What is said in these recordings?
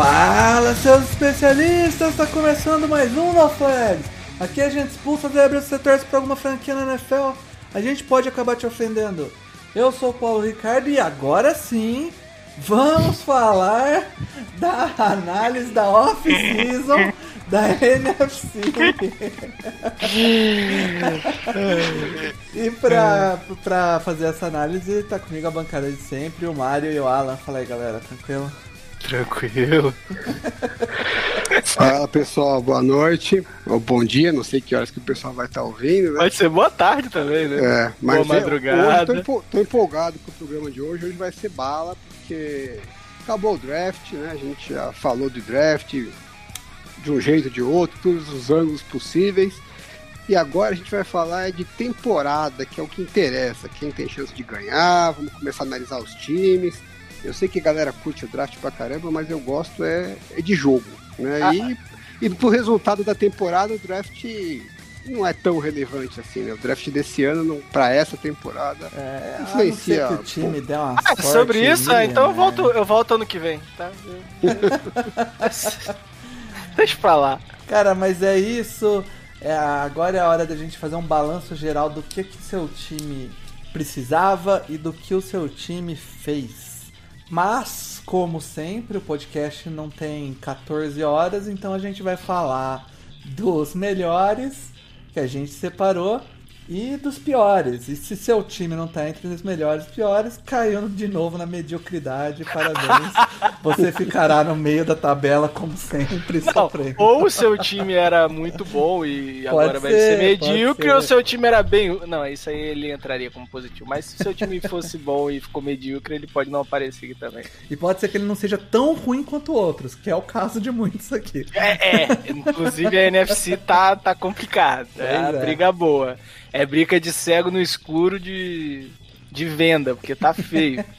Fala, seus especialistas! Está começando mais um No Flags. Aqui a gente expulsa zebras se torce para alguma franquia na NFL. A gente pode acabar te ofendendo. Eu sou o Paulo Ricardo e agora sim vamos falar da análise da off-season da NFC. e pra, pra fazer essa análise, tá comigo a bancada de sempre, o Mário e o Alan. Fala aí, galera, tranquilo? Tranquilo. Fala pessoal, boa noite ou bom dia, não sei que horas que o pessoal vai estar ouvindo, né? Pode ser boa tarde também, né? É, mas boa é, madrugada. empo- tô empolgado com o programa de hoje. Hoje vai ser bala, porque acabou o draft, né? A gente já falou do draft de um jeito ou de outro, todos os ângulos possíveis. E agora a gente vai falar de temporada, que é o que interessa. Quem tem chance de ganhar, vamos começar a analisar os times. Eu sei que a galera curte o draft pra caramba, mas eu gosto é, é de jogo, né? Ah. E, e pro resultado da temporada, o draft não é tão relevante assim, né? O draft desse ano, não, pra essa temporada, É, Influencia, que o time der uma Ah, sorte sobre isso, minha, então eu né? volto, eu volto ano que vem, tá? Deixa pra lá. Cara, mas é isso. É, agora é a hora da gente fazer um balanço geral do que, que seu time precisava e do que o seu time fez. Mas, como sempre, o podcast não tem 14 horas, então a gente vai falar dos melhores que a gente separou e dos piores. E se seu time não tá entre os melhores e piores, caiu de novo na mediocridade. Parabéns. Você ficará no meio da tabela, como sempre, Não, sofrendo. ou o seu time era muito bom e Pode agora vai ser, medíocre, ser. ou o seu time era bem. Não, isso aí ele entraria como positivo. Mas se o seu time fosse bom e ficou medíocre, ele pode não aparecer aqui também. E pode ser que ele não seja tão ruim quanto outros, que é o caso de muitos aqui. É, é. inclusive a NFC tá, tá complicada. É é. briga boa. É briga de cego no escuro de, de venda, porque tá feio.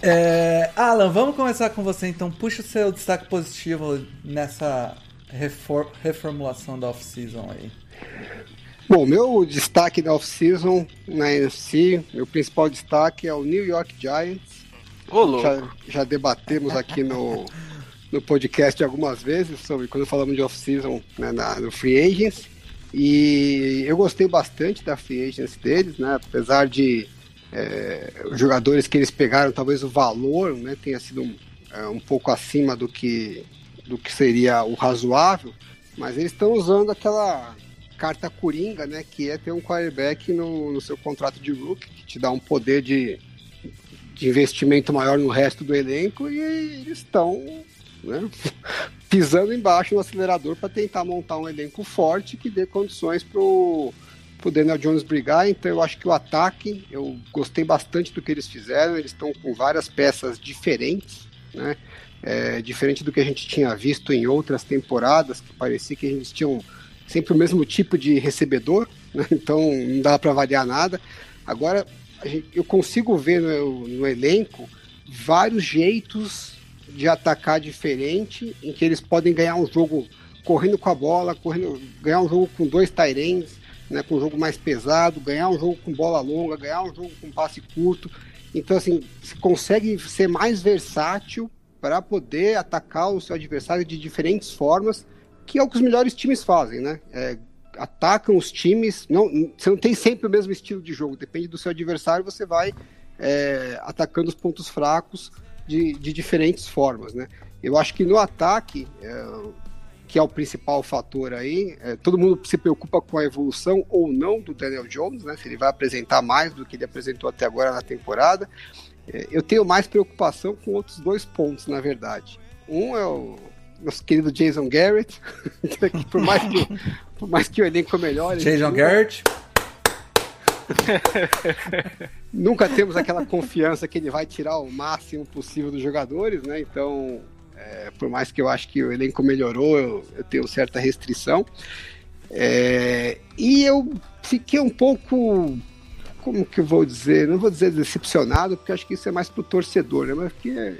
É, Alan, vamos começar com você então. Puxa o seu destaque positivo nessa refor- reformulação da off-season aí. Bom, meu destaque da off-season na NFC, meu principal destaque é o New York Giants. Rolou. Já, já debatemos aqui no, no podcast algumas vezes sobre quando falamos de off-season né, na- no Free Agents. E eu gostei bastante da Free Agents deles, né? Apesar de é, os jogadores que eles pegaram, talvez o valor né, tenha sido um, é, um pouco acima do que, do que seria o razoável, mas eles estão usando aquela carta coringa, né? Que é ter um quarterback no, no seu contrato de rookie, que te dá um poder de, de investimento maior no resto do elenco e eles estão né, pisando embaixo no acelerador para tentar montar um elenco forte que dê condições pro pro Daniel Jones brigar, então eu acho que o ataque, eu gostei bastante do que eles fizeram, eles estão com várias peças diferentes, né? É, diferente do que a gente tinha visto em outras temporadas, que parecia que eles tinham sempre o mesmo tipo de recebedor, né? então não dava para variar nada. Agora eu consigo ver no, no elenco vários jeitos de atacar diferente, em que eles podem ganhar um jogo correndo com a bola, correndo, ganhar um jogo com dois Tyrants, né, com um jogo mais pesado, ganhar um jogo com bola longa, ganhar um jogo com passe curto. Então, assim, você consegue ser mais versátil para poder atacar o seu adversário de diferentes formas, que é o que os melhores times fazem, né? É, atacam os times, não, você não tem sempre o mesmo estilo de jogo, depende do seu adversário, você vai é, atacando os pontos fracos de, de diferentes formas, né? Eu acho que no ataque, é, que é o principal fator aí. É, todo mundo se preocupa com a evolução ou não do Daniel Jones, né? Se ele vai apresentar mais do que ele apresentou até agora na temporada. É, eu tenho mais preocupação com outros dois pontos, na verdade. Um é o nosso querido Jason Garrett, que por mais que, por mais que o elenco melhore. Jason Garrett. Nunca temos aquela confiança que ele vai tirar o máximo possível dos jogadores, né? Então, é, por mais que eu acho que o elenco melhorou, eu, eu tenho certa restrição. É, e eu fiquei um pouco, como que eu vou dizer? Não vou dizer decepcionado, porque acho que isso é mais pro torcedor, né? Mas fiquei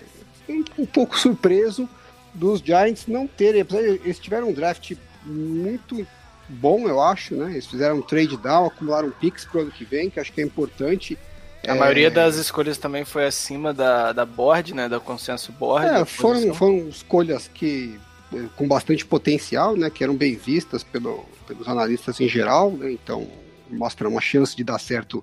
um, pouco surpreso dos Giants não terem. Eles tiveram um draft muito bom, eu acho, né? Eles fizeram um trade down, acumularam picks pro ano que vem, que acho que é importante. A é... maioria das escolhas também foi acima da, da board, né? Da consenso board. É, foram, foram escolhas que eh, com bastante potencial, né? Que eram bem vistas pelo, pelos analistas em geral, né? Então mostra uma chance de dar certo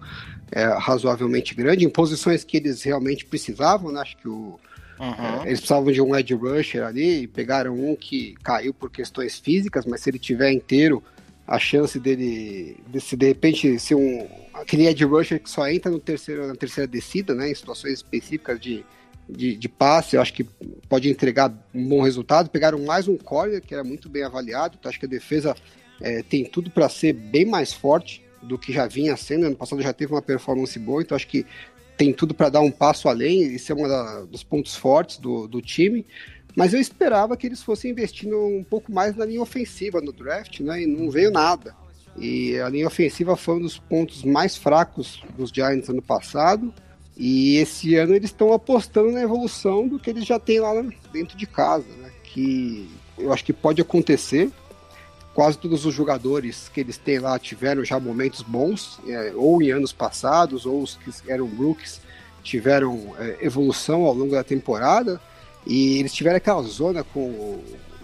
é, razoavelmente grande em posições que eles realmente precisavam, né? Acho que o Uhum. Eles precisavam de um edge rusher ali, pegaram um que caiu por questões físicas, mas se ele tiver inteiro, a chance dele, de, se de repente ser um aquele edge rusher que só entra no terceiro, na terceira descida, né, em situações específicas de, de, de, passe, eu acho que pode entregar um bom resultado. Pegaram mais um corner que era muito bem avaliado, então acho que a defesa é, tem tudo para ser bem mais forte do que já vinha sendo. Ano passado já teve uma performance boa, então acho que tem tudo para dar um passo além. Isso é um dos pontos fortes do, do time. Mas eu esperava que eles fossem investindo um pouco mais na linha ofensiva no draft, né? E não veio nada. E a linha ofensiva foi um dos pontos mais fracos dos Giants ano passado. E esse ano eles estão apostando na evolução do que eles já têm lá dentro de casa, né? Que eu acho que pode acontecer. Quase todos os jogadores que eles têm lá tiveram já momentos bons, é, ou em anos passados, ou os que eram rookies tiveram é, evolução ao longo da temporada. E eles tiveram aquela zona com o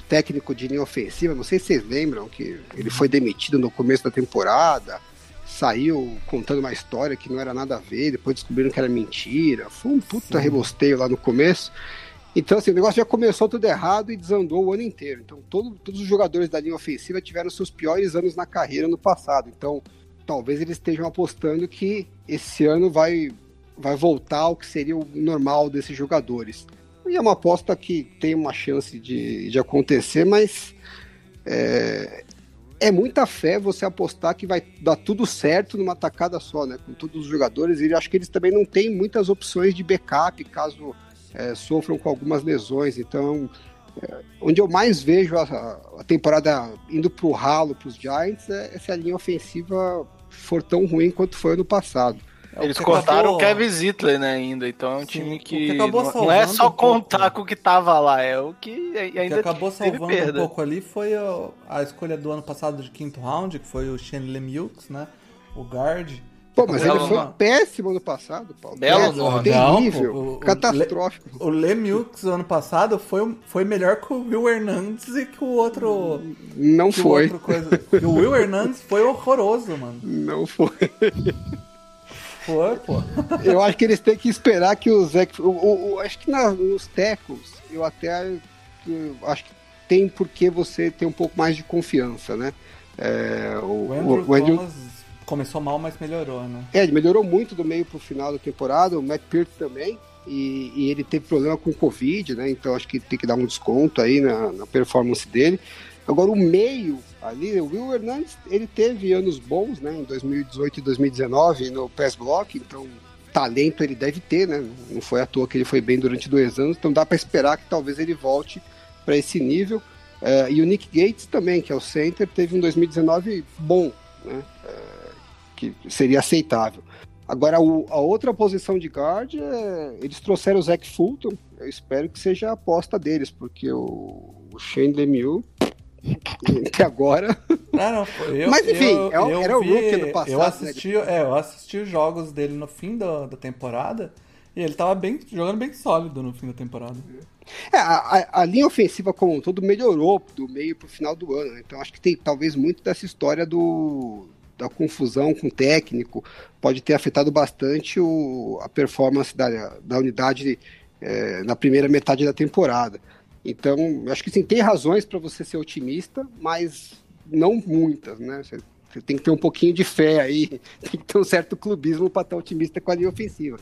técnico de linha ofensiva, não sei se vocês lembram que ele foi demitido no começo da temporada, saiu contando uma história que não era nada a ver, depois descobriram que era mentira. Foi um puta Sim. rebosteio lá no começo. Então, assim, o negócio já começou tudo errado e desandou o ano inteiro. Então, todo, todos os jogadores da linha ofensiva tiveram seus piores anos na carreira no passado. Então, talvez eles estejam apostando que esse ano vai, vai voltar ao que seria o normal desses jogadores. E é uma aposta que tem uma chance de, de acontecer, mas é, é muita fé você apostar que vai dar tudo certo numa tacada só, né? Com todos os jogadores. E acho que eles também não têm muitas opções de backup caso é, sofram com algumas lesões. Então, é, onde eu mais vejo a, a temporada indo para o ralo para os Giants é se a linha ofensiva for tão ruim quanto foi ano passado. É, Eles cortaram acabou... o Kevin Zittler, né, ainda. Então é um Sim, time que, que não, não, é só contar pouco, com o que tava lá, é o que ainda o que acabou salvando perda. um pouco ali foi a, a, escolha do ano passado de quinto round, que foi o Shane Lemieux, né, o guard. Pô, mas ele foi péssimo no passado, Paulo. Belo, não, terrível, não, o, catastrófico. O, Le, o Lemieux ano passado foi, foi melhor que o Will Hernandez e que o outro... Não foi. O, coisa, o Will Hernandez foi horroroso, mano. Não foi. Foi, pô. Eu acho que eles têm que esperar que o Zé. O, o, o, acho que na, nos tecos, eu até eu acho que tem por que você ter um pouco mais de confiança, né? É, o, o, Andrew, o Andrew começou mal, mas melhorou, né? É, ele melhorou muito do meio pro final da temporada, o Matt Peart também. E, e, ele teve problema com o Covid, né? Então acho que tem que dar um desconto aí na, na performance dele. Agora o meio ali, o Will Hernandes, ele teve anos bons, né, em 2018 e 2019 no pass block, então talento ele deve ter, né? Não foi à toa que ele foi bem durante dois anos, então dá para esperar que talvez ele volte para esse nível. Uh, e o Nick Gates também, que é o center, teve um 2019 bom, né? Uh, que seria aceitável. Agora, o, a outra posição de guard, é, eles trouxeram o Zach Fulton, eu espero que seja a aposta deles, porque o, o Shane Lemieux que agora. Não, não, eu, Mas enfim, eu, eu era o rookie do passado. Eu né, assisti, né? é, eu assisti os jogos dele no fim da, da temporada e ele tava bem, jogando bem sólido no fim da temporada. É, a, a, linha ofensiva como um todo melhorou do meio pro final do ano. Né? Então acho que tem talvez muito dessa história do, da confusão com o técnico pode ter afetado bastante o, a performance da, da unidade é, na primeira metade da temporada. Então, acho que sim, tem razões para você ser otimista, mas não muitas, né? Você, você, tem que ter um pouquinho de fé aí, tem que ter um certo clubismo para estar otimista com a linha ofensiva.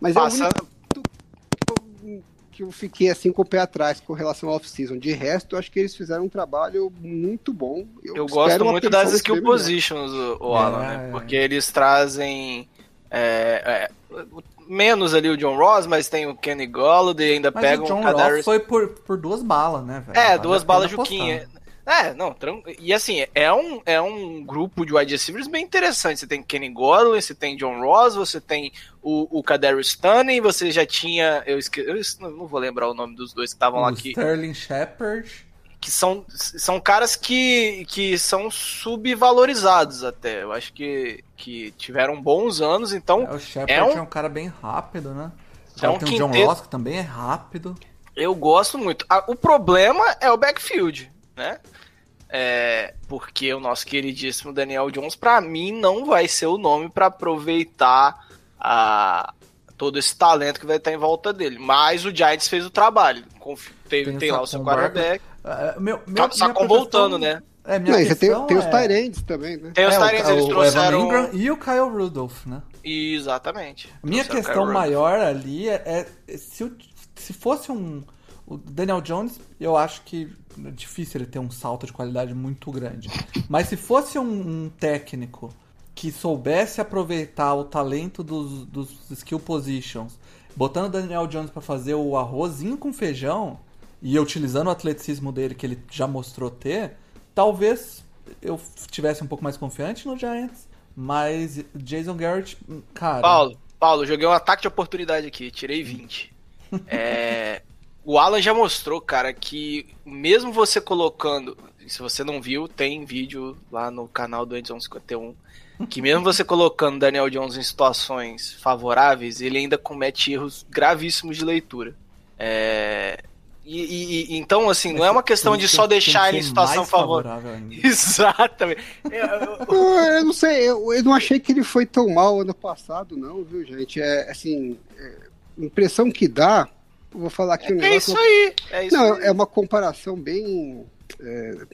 Mas Passa. é o único que eu fiquei assim com o pé atrás com relação ao off-season. De resto, eu acho que eles fizeram um trabalho muito bom. Eu, eu gosto muito das skill positions, o, Alan, é, né? Porque eles trazem. É, é, menos ali o John Ross, mas tem o Kenny Golladay, ainda mas pega o John Ross foi por, por duas balas, né, velho? É, vale duas balas Juquinha. É, não, e assim, é um, é um grupo de wide receivers bem interessante. Você tem Kenny Godwin, você tem John Ross, você tem o, o Kadarius Stunning, você já tinha, eu, esque, eu não vou lembrar o nome dos dois que estavam lá aqui. Sterling Shepard. Que são, são caras que, que são subvalorizados até. Eu acho que, que tiveram bons anos, então... É, o Shepard é um, é um cara bem rápido, né? É um tem o John Ross que também é rápido. Eu gosto muito. O problema é o backfield, né? É, porque o nosso queridíssimo Daniel Jones, para mim, não vai ser o nome para aproveitar a, todo esse talento que vai estar em volta dele. Mas o Giants fez o trabalho. Teve, tem, tem lá o seu quarterback. Uh, meu, meu, tá, Sacon voltando, né? É, minha Não, tem, tem os é... Tyrants também, né? Tem os é, Tyrants, eles trouxeram... Ingram e o Kyle Rudolph, né? Exatamente. Minha questão maior ali é, é se, se fosse um... O Daniel Jones, eu acho que é difícil ele ter um salto de qualidade muito grande. Mas se fosse um, um técnico que soubesse aproveitar o talento dos, dos skill positions, botando o Daniel Jones para fazer o arrozinho com feijão e utilizando o atleticismo dele que ele já mostrou ter, talvez eu tivesse um pouco mais confiante no Giants. Mas Jason Garrett, cara. Paulo, Paulo, joguei um ataque de oportunidade aqui, tirei 20. é, o Alan já mostrou, cara, que mesmo você colocando. Se você não viu, tem vídeo lá no canal do Edson 51. Que mesmo você colocando Daniel Jones em situações favoráveis, ele ainda comete erros gravíssimos de leitura. É, e, e, então, assim, não é uma questão de só deixar ele em situação favorável. Exatamente. Eu, eu, eu, não sei, eu, eu, não achei que ele foi tão mal ano passado, não, viu, gente? É assim, é, impressão que dá vou falar aqui um é negócio. É isso aí. É isso não, aí. é uma comparação bem. É,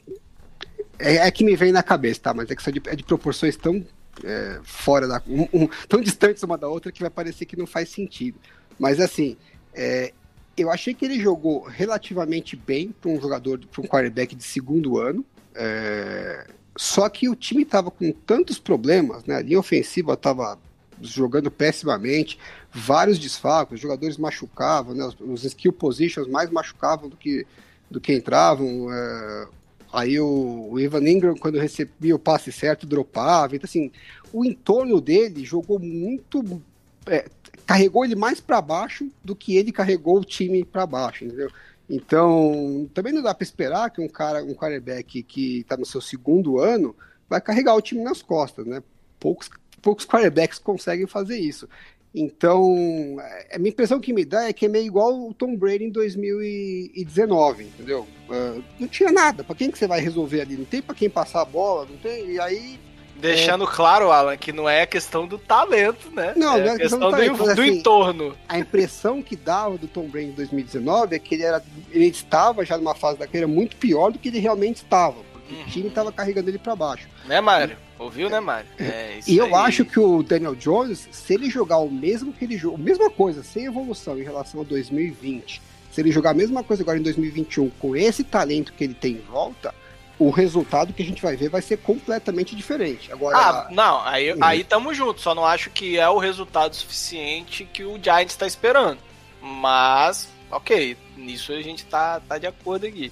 é, é, que me vem na cabeça, tá? Mas é que de, é de proporções tão é, fora da. Um, um, tão distantes uma da outra que vai parecer que não faz sentido. Mas assim, é, eu achei que ele jogou relativamente bem para um jogador, para um quarterback de segundo ano. É, só que o time estava com tantos problemas, né? A linha ofensiva estava jogando pessimamente, vários desfalques, os jogadores machucavam, né, os, skill positions mais machucavam do que, do que entravam. É, aí o, o, Ivan Ingram, quando recebia o passe certo, dropava. Então, assim, o entorno dele jogou muito. É, carregou ele mais para baixo do que ele carregou o time para baixo, entendeu? Então, também não dá para esperar que um cara, um quarterback que está no seu segundo ano, vai carregar o time nas costas, né? Poucos poucos quarterbacks conseguem fazer isso. Então, é, a minha impressão que me dá é que é meio igual o Tom Brady em 2019, entendeu? Uh, não tinha nada. Para quem que você vai resolver ali? Não tem para quem passar a bola, não tem. E aí Deixando é... claro, Alan, que não é questão do talento, né? Não, é não é questão, questão do, talento, do, do assim, entorno. A impressão que dava do Tom Brady em 2019 é que ele, era, ele estava já numa fase da carreira muito pior do que ele realmente estava, porque uhum. o time estava carregando ele para baixo. Né, Mário? Ouviu, né, Mário? É, e eu aí. acho que o Daniel Jones, se ele jogar o mesmo que ele jogou, a mesma coisa, sem evolução em relação a 2020, se ele jogar a mesma coisa agora em 2021 com esse talento que ele tem em volta, o resultado que a gente vai ver vai ser completamente diferente. Agora, ah, não, aí, uhum. aí tamo junto, só não acho que é o resultado suficiente que o Giants está esperando. Mas, ok, nisso a gente tá, tá de acordo aqui.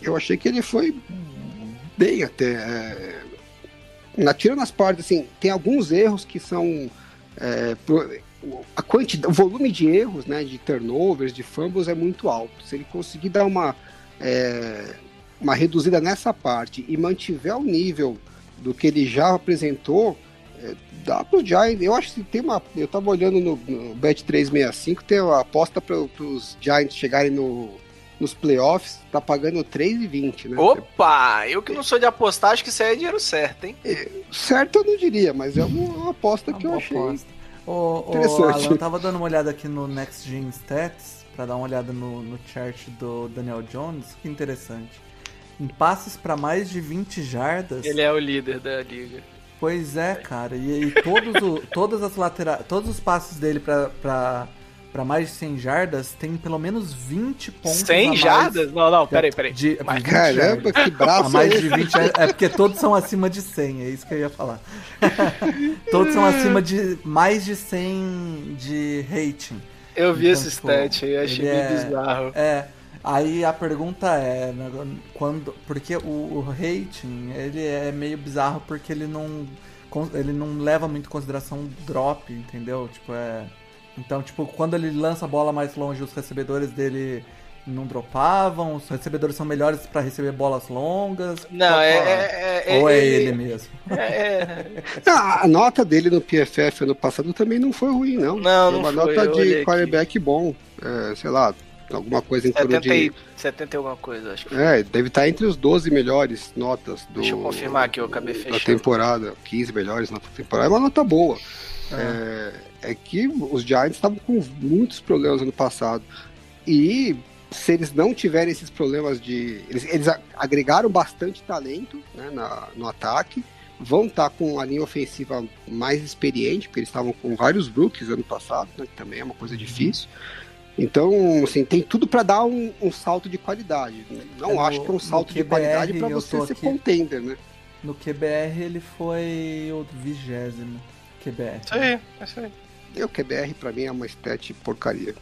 Eu achei que ele foi bem até. É na, tirando as partes, assim, tem alguns erros que são. É, a quantidade, o volume de erros, né, de turnovers, de fumbles é muito alto. Se ele conseguir dar uma, é, uma reduzida nessa parte e mantiver o nível do que ele já apresentou, é, dá pro Giants. Eu acho que tem uma. Eu tava olhando no, no Bet 365, tem uma aposta para os Giants chegarem no nos playoffs, tá pagando 3,20, né? Opa! Eu que não sou de apostar, acho que isso aí é dinheiro certo, hein? É, certo eu não diria, mas é uma, uma aposta uma que eu achei aposta. interessante. Ô, Alan, eu tava dando uma olhada aqui no Next Gen Stats, pra dar uma olhada no, no chart do Daniel Jones, que interessante. Em passes para mais de 20 jardas... Ele é o líder da liga. Pois é, cara. E, e todos, o, todas as laterais, todos os passes dele para pra mais de 100 jardas, tem pelo menos 20 pontos. 100 a mais jardas? Não, não, peraí, peraí. De, Mas, 20 Caramba, jardas. que braço A mais é de esse? 20 é, é porque todos são acima de 100, é isso que eu ia falar. todos são acima de mais de 100 de rating. Eu vi Então, esse tipo, stat aí, achei meio é- bizarro. É, aí a pergunta é, né, quando, porque o, o rating, ele é meio bizarro porque ele não ele não leva muito em consideração drop, entendeu? Tipo, é então, tipo, quando ele lança a bola mais longe, os recebedores dele não dropavam, os recebedores são melhores pra receber bolas longas. Não, Qual- é, qual é, é- Ou é ele- ele mesmo? é- é- a nota dele no PFF ano passado também não foi ruim, não. Não, foi não uma foi, nota de aqui. quarterback bom. É, sei lá, alguma coisa em torno 70, e, de. 70 e alguma coisa, acho que. É, deve estar entre os 12 melhores notas do, Deixa eu confirmar aqui, eu acabei da fechando. temporada. 15 melhores notas da temporada. É uma nota boa. É, é que os Giants estavam com muitos problemas ano passado. E se eles não tiverem esses problemas de. Eles, eles agregaram bastante talento né, na- no ataque. Vão estar com a linha ofensiva mais experiente, porque eles estavam com vários rookies ano passado, né, que também é uma coisa difícil. Então, assim, tem tudo para dar um, um salto de qualidade. Não É, no- acho que é um salto de QBR qualidade para você ser aqui. contender, né? No QBR ele foi o vigésimo QBR. Isso aí, é isso aí. E o QBR para mim é uma stat porcaria.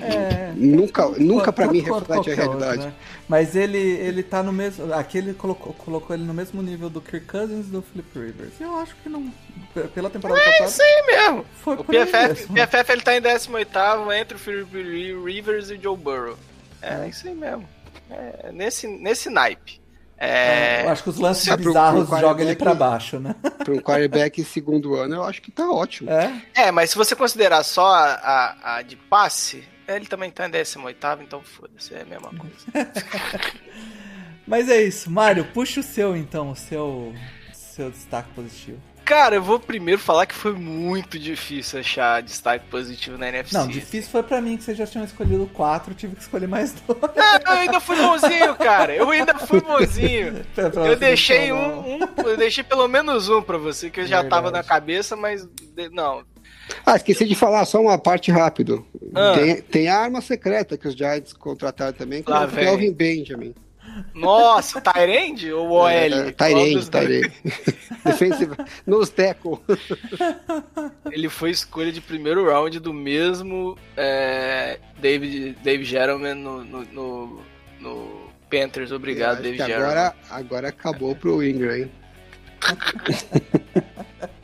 É. Nunca, nunca para mim reflete a qualquer outro, realidade. né? Mas ele, ele tá no mesmo. Aqui ele colocou, colocou ele no mesmo nível do Kirk Cousins e do Flip Rivers. Eu acho que não. Pela temporada É passada. isso aí mesmo. Foi O PFF, mesmo. PFF ele tá em 18 entre o Philip Rivers e o Joe Burrow. É, É. isso aí mesmo. É, nesse, nesse naipe. É, Eu acho que os lances É, bizarros pro jogam ele pra baixo, né? Para um quarterback segundo ano, eu acho que tá ótimo. É. é, mas se você considerar só a, a, a de passe, ele também tá em 18, então foda-se, é a mesma coisa. Mas é isso. Mário, puxa o seu então, o seu, seu destaque positivo. Cara, eu vou primeiro falar que foi muito difícil achar destaque positivo na NFC. Não, difícil foi pra mim que vocês já tinham escolhido quatro, tive que escolher mais dois. Não, eu ainda fui bonzinho, cara. Eu ainda fui bonzinho. Eu deixei falar. um, um- eu deixei pelo menos um pra você, que eu já Verdade. tava na cabeça, mas não. Ah, esqueci de falar só uma parte rápido. Ah. Tem, tem a arma secreta que os Giants contrataram também, que Lá é o vem. Kelvin Benjamin. Nossa, Tyrande ou OL? É, Tyrande? Tyrande. Defensive. Nos tackle. Ele foi escolha de primeiro round do mesmo é, David, David Gettleman no, no, no, no Panthers. Obrigado, David Gettleman. agora, agora acabou pro Ingram, hein?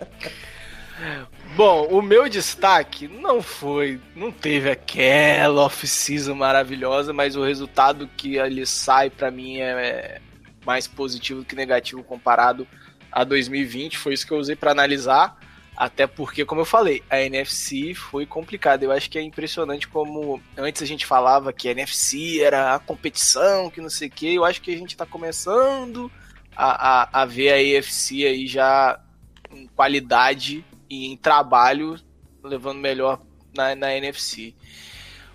Bom, o meu destaque não foi, não teve aquela off-season maravilhosa, mas o resultado que ele sai pra mim é mais positivo que negativo comparado a 2020. Foi isso que eu usei pra analisar, até porque, como eu falei, a NFC foi complicada. Eu acho que é impressionante como antes a gente falava que a NFC era a competição, que não sei o que. Eu acho que a gente tá começando a, a, a ver a AFC aí já em qualidade e em trabalho levando melhor na, na NFC.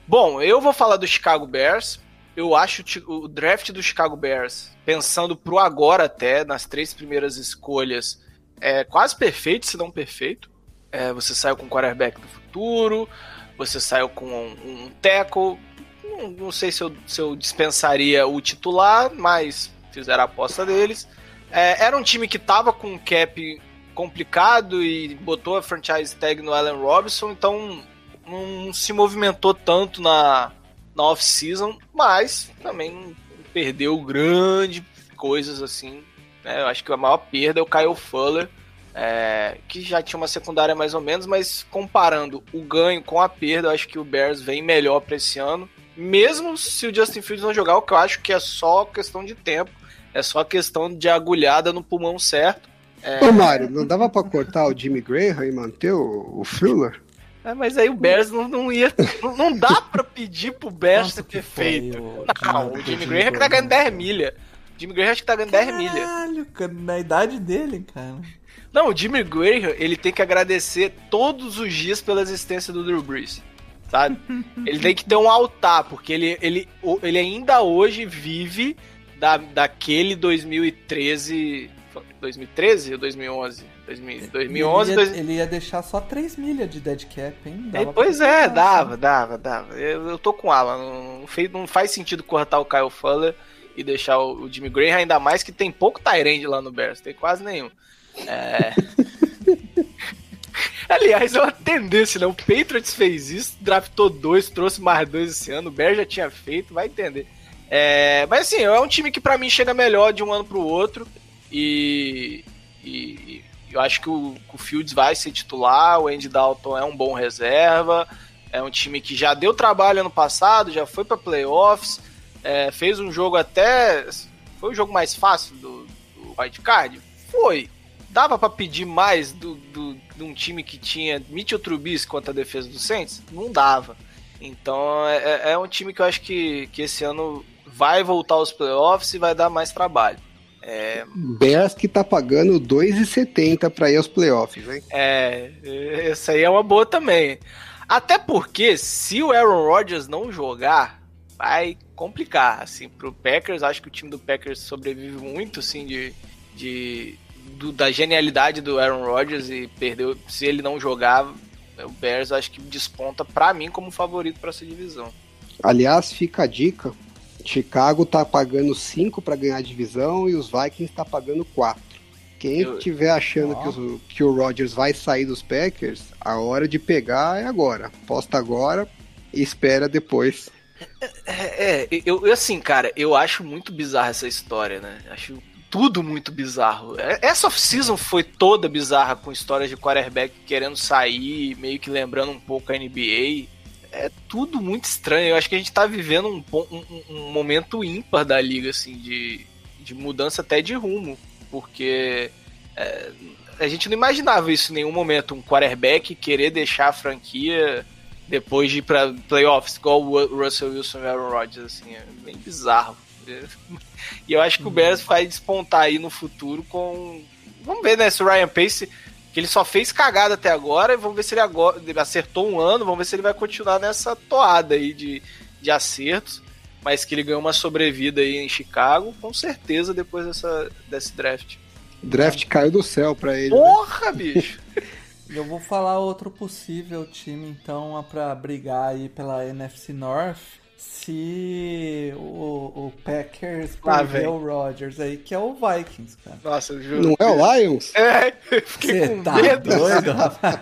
Bom, eu vou falar do Chicago Bears. Eu acho o draft do Chicago Bears, pensando pro agora até, nas três primeiras escolhas, é quase perfeito, se não perfeito. É, você saiu com o quarterback do futuro, você saiu com um, um tackle. Não, não sei se eu, se eu dispensaria o titular, mas fizeram a aposta deles. É, era um time que tava com um cap complicado e botou a franchise tag no Allen Robinson, então não se movimentou tanto na, na off-season, mas também perdeu grande coisas assim. né? Eu acho que a maior perda é o Kyle Fuller, é, que já tinha uma secundária mais ou menos, mas comparando o ganho com a perda, eu acho que o Bears vem melhor para esse ano. Mesmo se o Justin Fields não jogar, o que eu acho que é só questão de tempo, é só questão de agulhada no pulmão certo. Ô, Mário, não dava pra cortar o Jimmy Graham e manter o, o Fuller? É, mas aí o Bears não, não ia. Não, dá pra pedir pro Bears ser que foi perfeito. o- Não, o Jimmy Graham que tá ganhando 10 milha. O Jimmy Graham acho que tá ganhando 10 milha. Caralho, cara, na idade dele, cara. Não, o Jimmy Graham, ele tem que agradecer todos os dias pela existência do Drew Brees. Sabe? ele tem que ter um altar, porque ele, ele, ele ainda hoje vive da, daquele 2013 2013 ou 2011? 2000, 2011, ele ia, ele ia deixar só 3 milhas de dead cap, hein? É, pois é, dava, dava, dava. Eu, eu tô com Alan. Não, fez, não faz sentido cortar o Kyle Fuller e deixar o, o Jimmy Graham, ainda mais que tem pouco Tyrande lá no Bears, tem quase nenhum. É... Aliás, é uma tendência, né? O Patriots fez isso, draftou dois, trouxe mais dois esse ano, o Bears já tinha feito, vai entender. É... Mas assim, é um time que para mim chega melhor de um ano pro outro e, e eu acho que o, o Fields vai ser titular, o Andy Dalton é um bom reserva, é um time que já deu trabalho ano passado, já foi para playoffs, é, fez um jogo até. Foi o jogo mais fácil do, do White Card? Foi. Dava para pedir mais do, do, de um time que tinha Mitchell Trubisky contra a defesa do Saints? Não dava. Então é, é, é um time que eu acho que, que esse ano vai voltar aos playoffs e vai dar mais trabalho. É... Bears que tá pagando 2,70 para ir aos playoffs, hein? É, essa aí é uma boa também. Até porque, se o Aaron Rodgers não jogar, vai complicar, assim, pro Packers. Acho que o time do Packers sobrevive muito, assim, de, de do, da genialidade do Aaron Rodgers e perdeu. Se ele não jogar, o Bears acho que desponta para mim como favorito para essa divisão. Aliás, fica a dica Chicago tá pagando 5 para ganhar a divisão e os Vikings tá pagando 4. Quem eu... tiver achando que, o, que o Rodgers vai sair dos Packers, a hora de pegar é agora. Posta agora e espera depois. É, é eu, assim, cara, eu acho muito bizarra essa história, né? Acho tudo muito bizarro. É, essa off-season foi toda bizarra, com histórias de quarterback querendo sair, meio que lembrando um pouco a NBA é tudo muito estranho. Eu acho que a gente tá vivendo um, um, um momento ímpar da liga, assim, de, de mudança até de rumo. Porque é, a gente não imaginava isso em nenhum momento. Um quarterback querer deixar a franquia depois de ir pra playoffs, igual o Russell Wilson e o Aaron Rodgers, assim, é bem bizarro. E eu acho que o Bears vai despontar aí no futuro com. Vamos ver, né? Se o Ryan Pace que ele só fez cagada até agora, e vamos ver se ele agora acertou um ano, vamos ver se ele vai continuar nessa toada aí de, de acertos, mas que ele ganhou uma sobrevida aí em Chicago, com certeza depois dessa, desse draft. Draft caiu do céu pra ele. Né? Porra, né? bicho! Eu vou falar outro possível time, então, para brigar aí pela NFC North se o, o Packers ah, perder o Rodgers aí, que é o Vikings, cara. Nossa, eu juro. Não é o Lions? É, fiquei Cê com tá medo. doido, rapaz.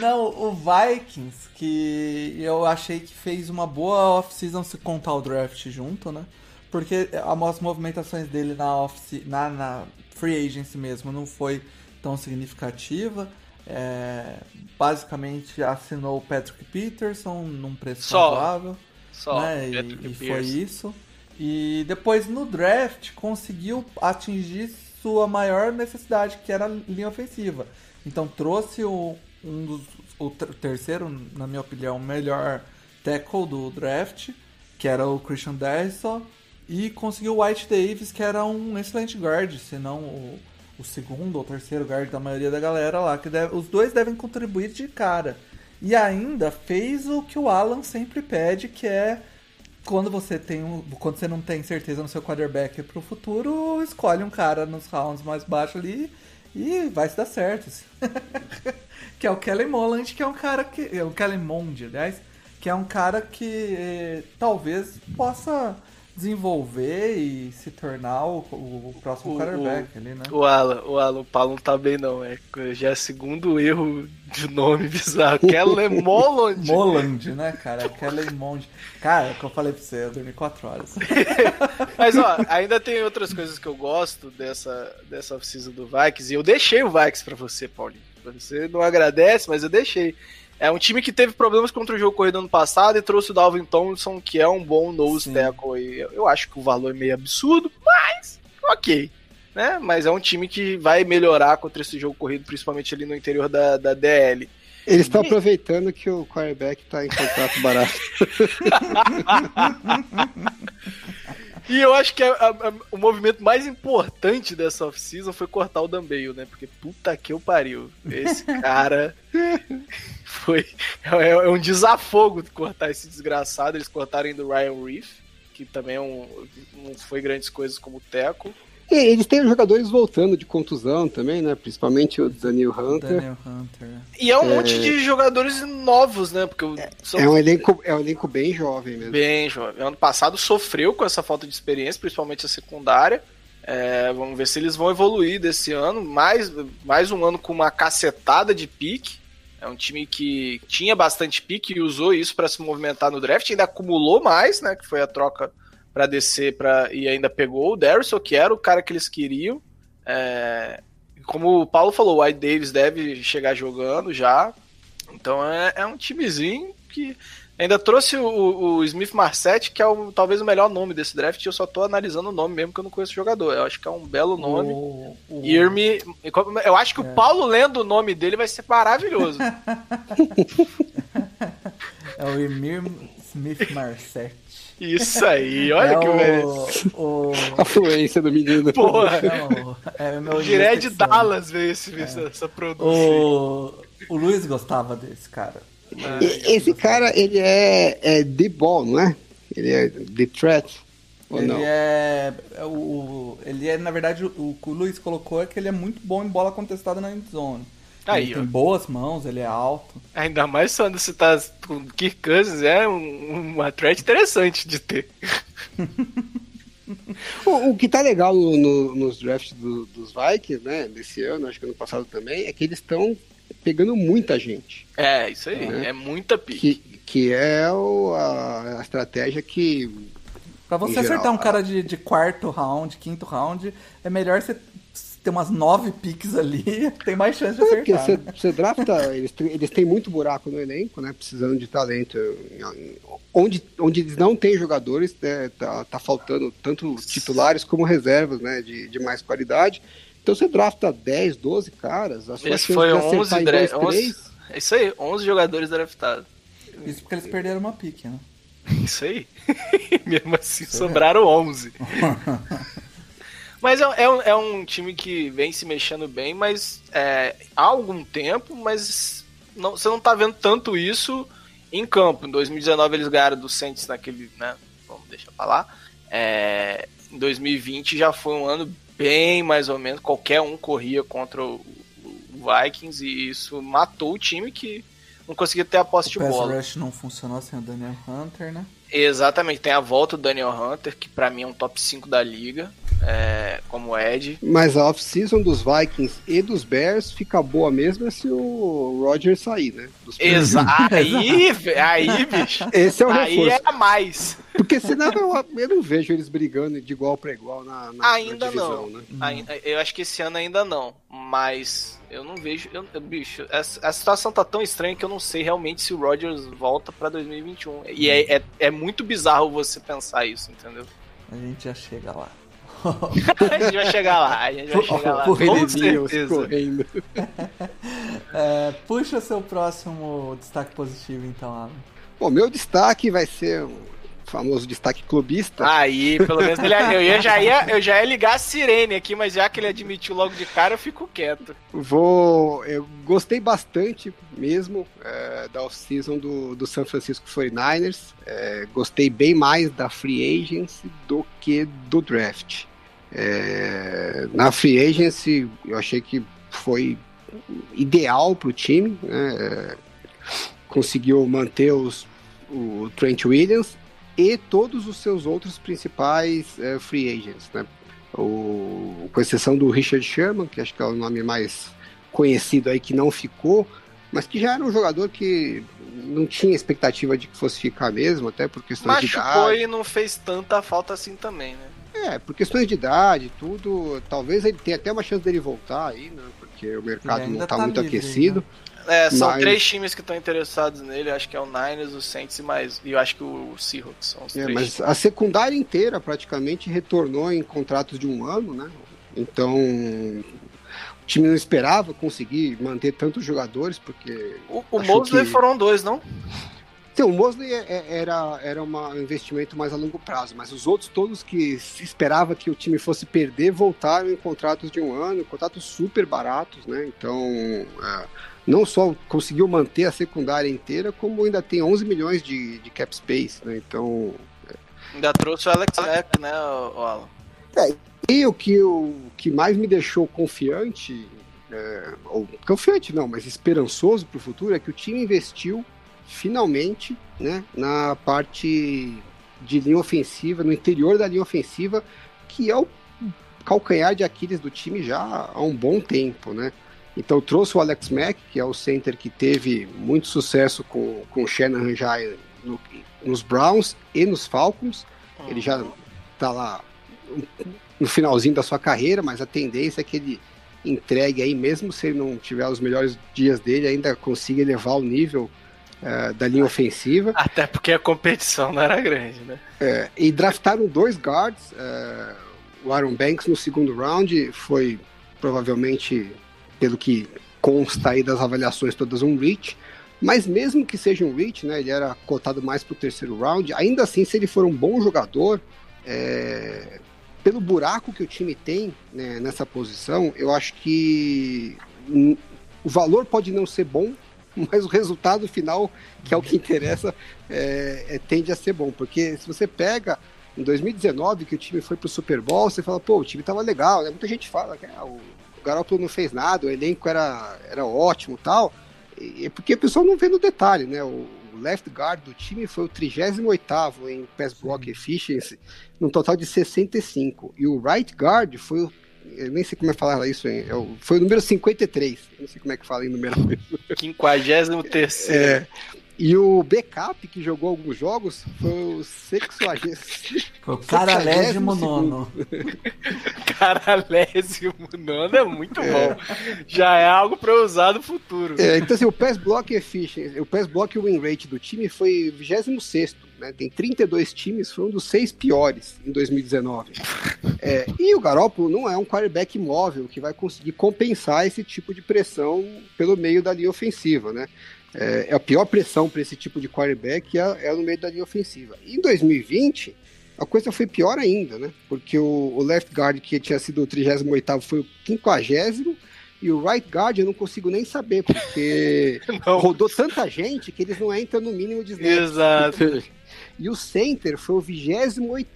Não, o Vikings, que eu achei que fez uma boa off-season se contar o draft junto, né? Porque as movimentações dele na, off na, na free agency mesmo não foi tão significativa. É, basicamente assinou o Patrick Peterson num preço Só. razoável. Só. Né? E, e foi isso. E depois no draft conseguiu atingir sua maior necessidade, que era a linha ofensiva. Então trouxe o, um dos, o terceiro, na minha opinião, melhor tackle do draft, que era o Christian Derrisson, e conseguiu o White Davis, que era um excelente guard, se não o, o segundo ou terceiro guard da maioria da galera lá, que deve, os dois devem contribuir de cara. E ainda fez o que o Alan sempre pede, que é quando você tem um, quando você não tem certeza no seu quarterback pro futuro, escolhe um cara nos rounds mais baixos ali e vai se dar certo. Que é o Kellen Moland, que é um cara que é o Kellen Mond, aliás, que é um cara que eh, talvez possa desenvolver e se tornar o, o próximo o, quarterback o, ali, né? O Alan, o Alan, o Paulo não tá bem não, é já é segundo erro de nome bizarro, Kellen Moland. Moland, né, cara? Kellen Mond. Cara, é o que eu falei pra você, eu dormi 4 horas. Mas, ó, ainda tem outras coisas que eu gosto dessa, dessa oficina do Vikings, e eu deixei o Vikings pra você, Paulinho. Você não agradece, mas eu deixei. É um time que teve problemas contra o jogo corrido ano passado e trouxe o Dalvin Thompson, que é um bom nose tackle. E eu acho que o valor é meio absurdo, mas ok. Né? Mas é um time que vai melhorar contra esse jogo corrido, principalmente ali no interior da, da DL. Eles estão aproveitando que o quarterback está em contrato barato. E eu acho que a, a, a, o movimento mais importante dessa off-season foi cortar o Dumbbell, né? Porque puta que eu pariu. Esse cara foi. É, é, um desafogo de cortar esse desgraçado. Eles cortaram do Ryan Reef, que também é um, não foi grandes coisas como o Teco. E eles têm jogadores voltando de contusão também, né? Principalmente o Daniel Hunter. Daniel Hunter. E é um monte de jogadores novos, né? Porque são É um, elenco, é um elenco bem jovem mesmo. bem jovem. Ano passado sofreu com essa falta de experiência, principalmente a secundária. É, vamos ver se eles vão evoluir desse ano. Mais, mais um ano com uma cacetada de pique. É um time que tinha bastante pique e usou isso para se movimentar no draft. Ainda acumulou mais, né? Que foi a troca para descer pra, e ainda pegou o Darrison, que era o cara que eles queriam. É, como o Paulo falou, o White Davis deve chegar jogando já. Então é, é um timezinho que ainda trouxe o, o Smith Marset, que é o, talvez o melhor nome desse draft. Eu só tô analisando o nome mesmo que eu não conheço o jogador. Eu acho que é um belo nome. O, o... Irme, eu acho que o Paulo lendo o nome dele vai ser maravilhoso. é o Emir Smith Marset. Isso aí, olha é que o, merece. o, A fluência do menino. Porra, é o, é o meu Diré de. Dallas veio esse, essa, essa produção. O, o Luiz gostava desse cara. E- Esse cara, ele é, é The Ball, não é? Ele é The Threat. Ou Ele não? é, é o, ele é, na verdade, o que o Luiz colocou é que ele é muito bom em bola contestada na endzone. Aí, ele ó. tem boas mãos, ele é alto. Ainda mais quando você tá com Kirk Cousins, é um, uma threat interessante de ter. O, o que tá legal no- no- nos drafts do- dos Vikings, né, desse ano, acho que ano passado também, é que eles estão pegando muita gente. É, isso aí, É. é muita pique. Que, que é o- a, a estratégia que. Pra você geral, acertar um cara de, de quarto round, quinto round, é melhor você ter umas nove picks ali, tem mais chance de É, porque acertar. você, né? você drafta, eles, têm- eles têm muito buraco no elenco, né? Precisando de talento. Onde, onde eles não têm jogadores, né, tá, tá faltando tanto titulares como reservas, né? De, de mais qualidade. Então você drafta 10, 12 caras, a sua Esse chance foi de acertar 11, em dra- dois, 11 três, É isso aí, 11 jogadores draftados. Isso porque eles perderam uma pick, né? Isso aí. Mesmo assim, sobraram 11. Mas é, é um, é um time que vem se mexendo bem, mas é, há algum tempo, mas não, você não tá vendo tanto isso em campo. Em 2019 eles ganharam do Saints naquele, né? Vamos deixar pra lá. É, em 2020 já foi um ano bem mais ou menos. Qualquer um corria contra o, o Vikings e isso matou o time que não conseguia ter a posse O de pass bola. rush não funcionou sem o Daniel Hunter, né? Exatamente, tem a volta do Daniel Hunter, que pra mim é um top 5 da liga, é, como Ed. Mas a off-season dos Vikings e dos Bears fica boa mesmo se o Roger sair, né? Dos Exa aí, aí, bicho. Esse é o Aí reforço. é a mais. Porque senão eu, eu não vejo eles brigando de igual para igual na, na, na Ainda divisão, não. né? Ainda- eu acho que esse ano ainda não. Mas eu não vejo. eu- bicho, essa- a situação tá tão estranha que eu não sei realmente se o Rodgers volta pra 2021. E é, é, é muito bizarro você pensar isso, entendeu? A gente já chega lá. A gente vai chegar lá, a gente vai chegar lá. O Com certeza. correndo. É, puxa seu próximo destaque positivo, então, Alan. Bom, meu destaque vai ser o famoso destaque clubista. Aí, pelo menos ele, eu, ia, já ia, eu já ia ligar a sirene aqui, mas já que ele admitiu logo de cara, eu fico quieto. Vou. Eu gostei bastante mesmo é, da off-season do, do San Francisco 49ers. É, gostei bem mais da free agency do que do draft. É, na free agency, eu achei que foi ideal para o time. né? É, conseguiu manter os, o Trent Williams e todos os seus outros principais é, free agents. Né? O, com exceção do Richard Sherman, que acho que é o nome mais conhecido aí que não ficou, mas que já era um jogador que não tinha expectativa de que fosse ficar mesmo, até por questões de Machucou idade. e não fez tanta falta assim também, né? É, por questões de idade, tudo. Talvez ele tenha até uma chance dele voltar aí, né? Porque o mercado Ele não ainda tá, tá muito livre, aquecido. É, são Mas- três times que estão interessados nele, acho que é o Niners, o Saints e mais. E eu acho que o Seahawks são os É, três. mas a secundária inteira praticamente retornou em contratos de um ano, né? Então o time não esperava conseguir manter tantos jogadores, porque O, o Mosley que- foram dois, não? Então, o Mosley é- é- era, era uma- um investimento mais a longo prazo, mas os outros todos que se esperava que o time fosse perder voltaram em contratos de um ano, contratos super baratos, né? Então, é, não só conseguiu manter a secundária inteira, como ainda tem 11 milhões de, de cap space, né? Então, Ainda trouxe o Alex Mack, né, Alan? E o que, o que mais me deixou confiante, é, ou confiante não, mas esperançoso para o futuro, é que o time investiu finalmente né, na parte de linha ofensiva, no interior da linha ofensiva, que é o calcanhar de Aquiles do time já há um bom tempo, né? Então trouxe o Alex Mack, que é o center que teve muito sucesso com, com o Shannon já no, nos Browns e nos Falcons. Ele já está lá no finalzinho da sua carreira, mas a tendência é que ele entregue aí, mesmo se ele não tiver os melhores dias dele, ainda consiga elevar o nível uh, da linha ofensiva. Até porque a competição não era grande, né? É, e draftaram dois guards. Uh, o Aaron Banks no segundo round foi provavelmente, pelo que consta aí das avaliações todas, um reach. Mas mesmo que seja um reach, né, ele era cotado mais para o terceiro round, ainda assim, se ele for um bom jogador, é, pelo buraco que o time tem né, nessa posição, eu acho que o valor pode não ser bom, mas o resultado final, que é o que interessa, é, é, tende a ser bom. Porque se você pega em 2019, que o time foi pro Super Bowl, você fala, pô, o time tava legal, né? Muita gente fala que ah, o, Garoppolo não fez nada, o elenco era, era ótimo tal. E, é porque o pessoal não vê no detalhe, né? O, left guard do time foi o 38 em pass block efficiency, num total de 65. E o right guard foi o eu nem sei como é falar isso, hein? Foi o número 53. Eu não sei como é que fala em número. 53. É, e o backup que jogou alguns jogos foi o 60. Foi o caralésimo nono. caralésimo nono é muito é. bom. Já é algo para usar no futuro. É, então, assim, o pass block efficiency, o pass block win rate do time foi 26 né? Tem 32 times, foi um dos seis piores em 2019. É, e o Garoppolo não é um quarterback móvel que vai conseguir compensar esse tipo de pressão pelo meio da linha ofensiva, né? É, é a pior pressão para esse tipo de quarterback é, é, no meio da linha ofensiva. Em 2020, a coisa foi pior ainda, né? Porque o, o left guard, que tinha sido o 38 foi o 50 e o right guard eu não consigo nem saber, porque rodou tanta gente que eles não entram no mínimo de snaps. Exato. E o center foi o 28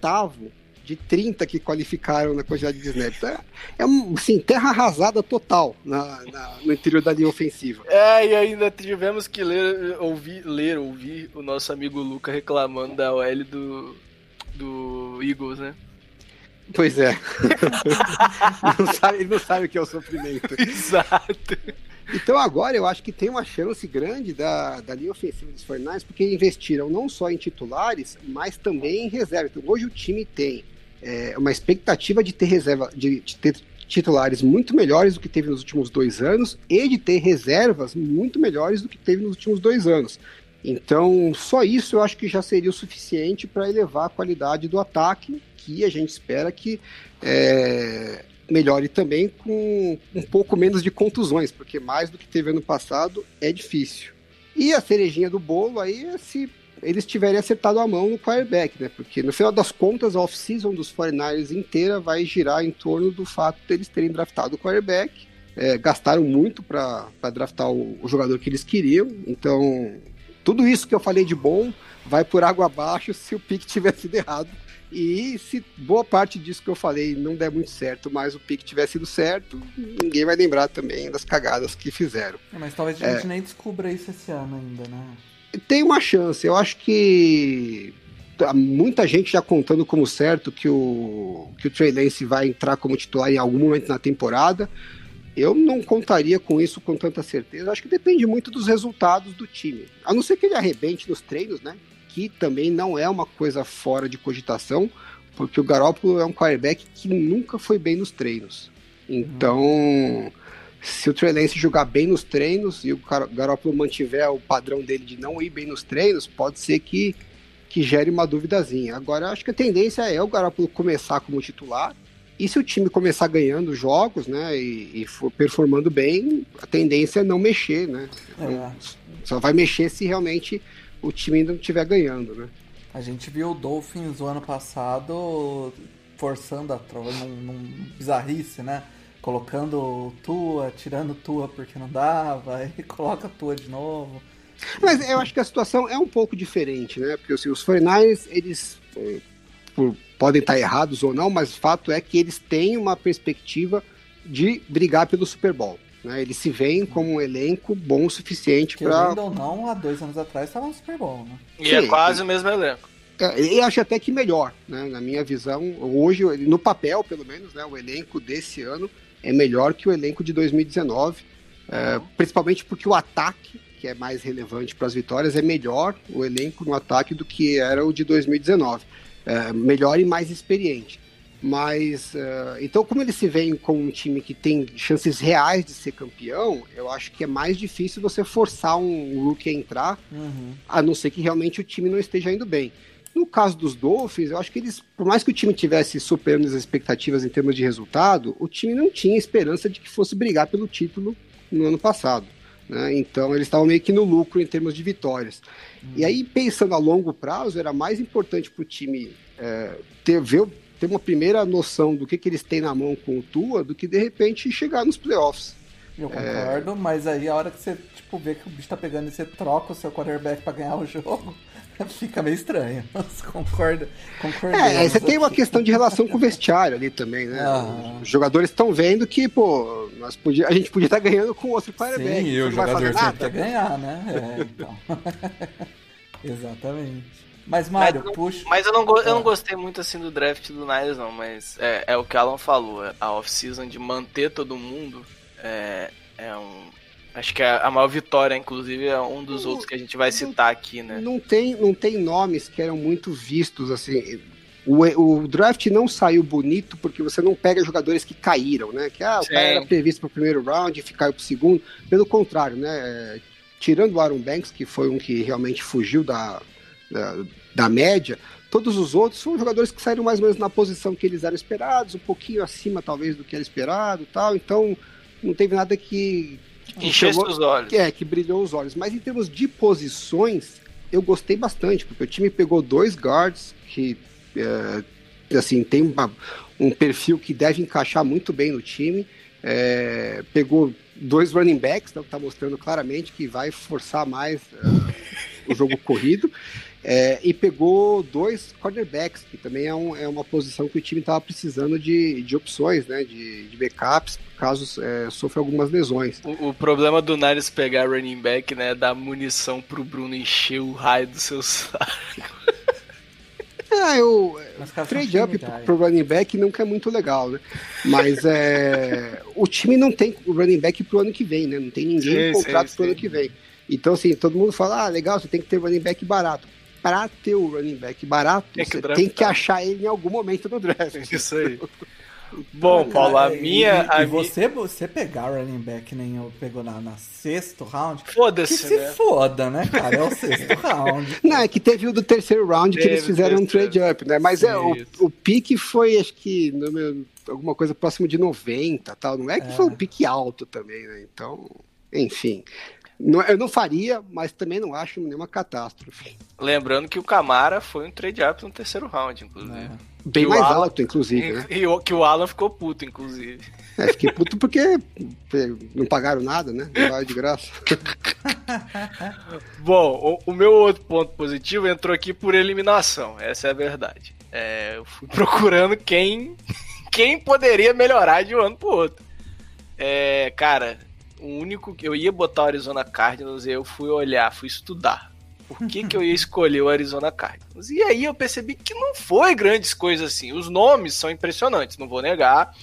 de 30 que qualificaram na quantidade de snaps. É, é assim, terra arrasada total na, na, no interior da linha ofensiva. É, e ainda tivemos que ler, ouvir, ler, ouvir o nosso amigo Luca reclamando da OL do, do Eagles, né? Pois é. não sabe, ele não sabe o que é o sofrimento. Exato. Então agora eu acho que tem uma chance grande da, da linha ofensiva dos Fernandes, porque investiram não só em titulares, mas também em reserva. Então hoje o time tem é, uma expectativa de ter reserva, de, de ter titulares muito melhores do que teve nos últimos dois anos e de ter reservas muito melhores do que teve nos últimos dois anos. Então, só isso eu acho que já seria o suficiente para elevar a qualidade do ataque, que a gente espera que é, melhore também com um pouco menos de contusões, porque mais do que teve ano passado é difícil. E a cerejinha do bolo aí é se eles tiverem acertado a mão no quarterback, né? Porque no final das contas, a off-season dos 49ers inteira vai girar em torno do fato deles terem draftado o quarterback. É, gastaram muito para draftar o, o, jogador que eles queriam. Então, tudo isso que eu falei de bom vai por água abaixo se o pique tivesse sido errado e se boa parte disso que eu falei não der muito certo, mas o pique tiver sido certo, ninguém vai lembrar também das cagadas que fizeram. É, mas talvez a gente é, nem descubra isso esse ano ainda, né? Tem uma chance. Eu acho que muita gente já contando como certo que o, que o Trey Lance vai entrar como titular em algum momento na temporada. Eu não contaria com isso com tanta certeza. Acho que depende muito dos resultados do time. A não ser que ele arrebente nos treinos, né? aqui também não é uma coisa fora de cogitação, porque o Garópolo é um quarterback que nunca foi bem nos treinos. Então. Se o Trey Lance jogar bem nos treinos e o Garópolo mantiver o padrão dele de não ir bem nos treinos, pode ser que, que gere uma duvidazinha. Agora, acho que a tendência é o Garópolo começar como titular, e se o time começar ganhando jogos, né, e, e for performando bem, a tendência é não mexer, né? É. Só vai mexer se realmente o time ainda não estiver ganhando, né? A gente viu o Dolphins o ano passado forçando a trova num, num bizarrice, né? Colocando Tua, tirando Tua porque não dava, e coloca Tua de novo. Mas eu acho que a situação é um pouco diferente, né? Porque assim, os 49 eles por, podem estar errados ou não, mas o fato é que eles têm uma perspectiva de brigar pelo Super Bowl. Né? Eles se veem como um elenco bom o suficiente para. ou não, há dois anos atrás estava no Super Bowl, né? E Sim, é quase o mesmo elenco. É, eu acho até que melhor, né? Na minha visão, hoje, no papel, pelo menos, né? O elenco desse ano é melhor que o elenco de 2019, é, principalmente porque o ataque, que é mais relevante para as vitórias, é melhor o elenco no ataque do que era o de 2019. É, melhor e mais experiente. Mas, uh, então, como eles se veem com um time que tem chances reais de ser campeão, eu acho que é mais difícil você forçar um rookie a entrar, uhum. a não ser que realmente o time não esteja indo bem. No caso dos Dolphins, eu acho que eles, por mais que o time tivesse superando as expectativas em termos de resultado, o time não tinha esperança de que fosse brigar pelo título no ano passado. Né? Então eles estavam meio que no lucro em termos de vitórias. Uhum. E aí, pensando a longo prazo, era mais importante para o time é, ter, ver, ter uma primeira noção do que, que eles têm na mão com o Tua do que de repente chegar nos playoffs. Eu concordo, é... mas aí a hora que você tipo, vê que o bicho tá pegando e você troca o seu quarterback para ganhar o jogo, Fica meio estranho. Concorda? Concorda. É, você tem uma questão de relação com o vestiário ali também, né? Ah. Os jogadores estão vendo que, pô, nós podia, a gente podia estar tá ganhando com outro quarterback. Sim, e o jogador sempre quer ganhar, né? É, então. Exatamente. Mas, Mário, mas, puxa. Mas eu não, eu não gostei muito assim do draft do Niners, não. Mas é, é o que o Alan falou. A off-season de manter todo mundo é, é um Acho que a, a maior vitória, inclusive, é um dos não, outros que a gente vai citar aqui, né? Não tem, não tem nomes que eram muito vistos, assim. O, o draft não saiu bonito porque você não pega jogadores que caíram, né? Que ah, o cara era previsto para o primeiro round e caiu para o segundo. Pelo contrário, né? É, tirando o Aaron Banks, que foi um que realmente fugiu da, da, da média, todos os outros são jogadores que saíram mais ou menos na posição que eles eram esperados, um pouquinho acima talvez do que era esperado tal. Então não teve nada que, Enchesse os olhos. É, que brilhou os olhos. Mas em termos de posições, eu gostei bastante, porque o time pegou dois guards que, é, assim, tem uma, um perfil que deve encaixar muito bem no time. É, pegou dois running backs, então, que está mostrando claramente que vai forçar mais uh, o jogo corrido. É, e pegou dois cornerbacks, que também é, um, é uma posição que o time estava precisando de, de opções, né? De, de backups, caso é, sofra algumas lesões. O, o, problema do Niners pegar running back, né? É dar munição pro Bruno encher o raio do seu saco. É, o trade up pro, pro running back nunca é muito legal, né? Mas é, o time não tem o running back pro ano que vem, né? Não tem ninguém sim, contrato sim, pro sim. ano que vem. Então, assim, todo mundo fala, ah, legal, você tem que ter running back barato para ter o running back barato, tem você tem que achar ele em algum momento do draft. Isso aí. Bom, Paulo, a minha. E, a e você, você pegar running back nem eu pegou na, na sexto round. Foda-se. Que se né? foda, né, cara? É o sexto round. Não, é que teve o do terceiro round que eles fizeram um trade up, né? Mas é, o, o pique foi, acho que, meu, alguma coisa próximo de 90 tal. Não é que é. foi um pique alto também, né? Então, enfim. Não, eu não faria, mas também não acho nenhuma catástrofe. Lembrando que o Camara foi um trade up no terceiro round, inclusive. É. Bem mais Alan, alto, inclusive, né? E, e, que o Alan ficou puto, inclusive. É, fiquei puto porque não pagaram nada, né? Não de graça. Bom, o, o, meu outro ponto positivo entrou aqui por eliminação, essa é a verdade. É, eu fui procurando quem, quem poderia melhorar de um ano pro outro. É, cara, o único que eu ia botar o Arizona Cardinals e eu fui olhar, fui estudar. Por que, que eu ia escolher o Arizona Cardinals? E aí eu percebi que não foi grandes coisas assim. Os nomes são impressionantes, não vou negar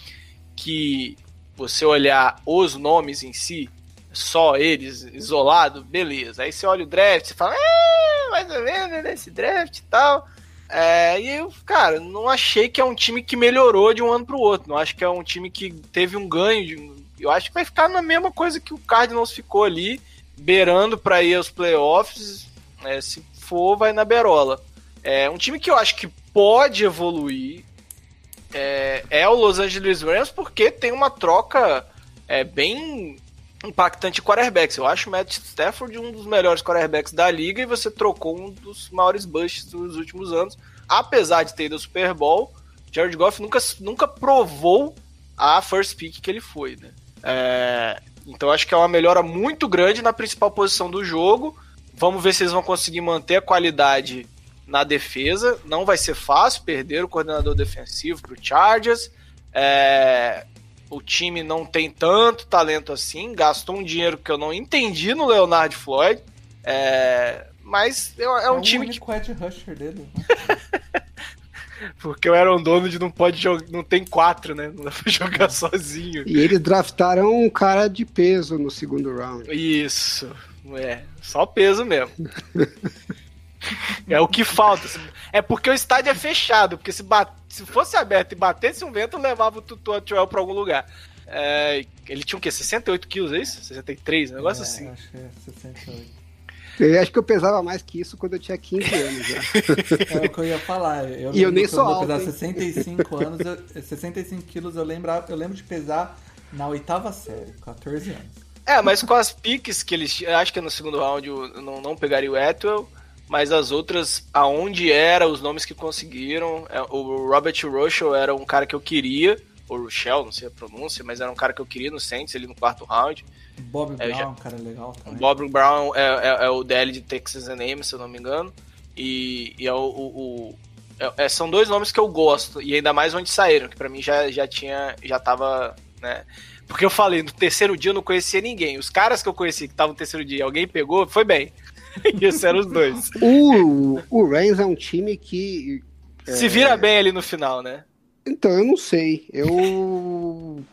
que você olhar os nomes em si, só eles isolado, beleza. Aí você olha o draft e fala, é, mais ou menos nesse draft e tal. É, e eu, cara, não achei que é um time que melhorou de um ano para o outro. Não acho que é um time que teve um ganho de, eu acho que vai ficar na mesma coisa que o Cardinals ficou ali, beirando para ir aos playoffs. Né, se for, vai na berola. É um time que eu acho que pode evoluir é, é o Los Angeles Rams porque tem uma troca é, bem impactante de quarterbacks. Eu acho o Matt Stafford um dos melhores quarterbacks da liga e você trocou um dos maiores busts dos últimos anos. Apesar de ter ido ao Super Bowl, Jared Goff nunca, nunca provou a first pick que ele foi, né? É, então acho que é uma melhora muito grande na principal posição do jogo. Vamos ver se eles vão conseguir manter a qualidade na defesa. Não vai ser fácil perder o coordenador defensivo para o Chargers. É, o time não tem tanto talento assim, gastou um dinheiro que eu não entendi no Leonard Floyd. É, mas é, é um é time que. Edge rusher dele. Porque o Aaron Donald não pode jogar, não tem quatro, né? Não dá pra jogar sozinho. E eles draftaram um cara de peso no segundo round. Isso, é, só peso mesmo. é o que falta. É porque o estádio é fechado, porque se, bate, se fosse aberto e batesse um vento, levava o Tutu Atuel pra algum lugar. É, ele tinha o quê? 68 quilos, é isso? 63? Um negócio é, assim. Acho que é 68. Eu acho que eu pesava mais que isso quando eu tinha 15 anos já. É o que eu ia falar. Eu e eu nem sou alto. Eu pesar 65 anos, eu, 65 quilos, eu lembro, eu lembro de pesar na oitava série, 14 anos. É, mas com as piques que eles. Acho que no segundo round eu não, não pegaria o Atwell, mas as outras, aonde era, os nomes que conseguiram. É, o Robert Russell era um cara que eu queria, ou Rochelle, não sei a pronúncia, mas era um cara que eu queria no Saints, ele no quarto round. Bob Brown, já... cara legal também. Bob Brown é, é, é, o DL de Texas A&M, se eu não me engano. E, e é o, o, o é, é, são dois nomes que eu gosto, e ainda mais onde saíram, que para mim já, já tinha, já tava, né? Porque eu falei, no terceiro dia eu não conhecia ninguém. Os caras que eu conheci que estavam no terceiro dia, alguém pegou, foi bem. e esses eram os dois. o, o Rams é um time que. Se vira bem ali no final, né? Então, eu não sei. Eu.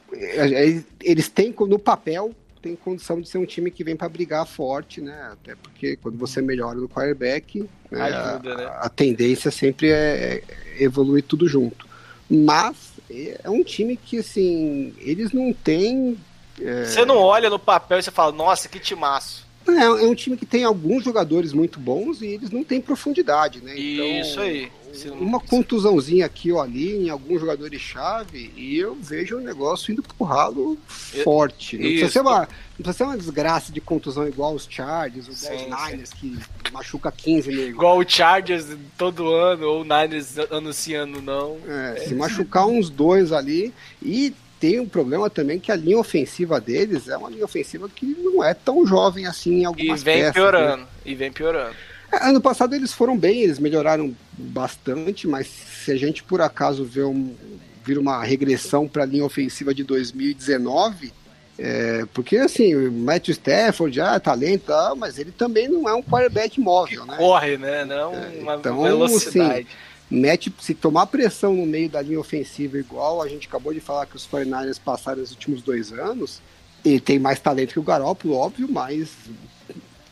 Eles têm no papel tem condição de ser um time que vem para brigar forte, né? Até porque quando você melhora no quarterback, né, Ajuda, né? A, a, tendência sempre é, é evoluir tudo junto. Mas é um time que, assim, eles não têm. É... Você não olha no papel e você fala, nossa, que timaço. É, é um time que tem alguns jogadores muito bons e eles não têm profundidade, né? Então, Isso aí. Uma contusãozinha aqui ou ali em alguns jogadores chave e eu vejo o negócio indo pro ralo forte. Não precisa, ser uma, não precisa ser uma desgraça de contusão igual os Chargers, os 10 Niners, que machuca 15 nego. Igual o Chargers todo ano, ou o Niners anunciando não. É, se machucar uns dois ali e tem um problema também que a linha ofensiva deles é uma linha ofensiva que não é tão jovem assim em algumas E vem peças, piorando, né? e vem piorando. É, ano passado eles foram bem, eles melhoraram bastante, mas se a gente por acaso vê um, vir uma regressão para a linha ofensiva de 2019, é, porque assim, o Matthew Stafford já é talento, mas ele também não é um quarterback móvel, né? Corre, né? Não é, uma então, velocidade. Assim, mete, se tomar pressão no meio da linha ofensiva, igual a gente acabou de falar que os 49ers passaram nos últimos dois anos, ele tem mais talento que o Garoppolo, óbvio, mas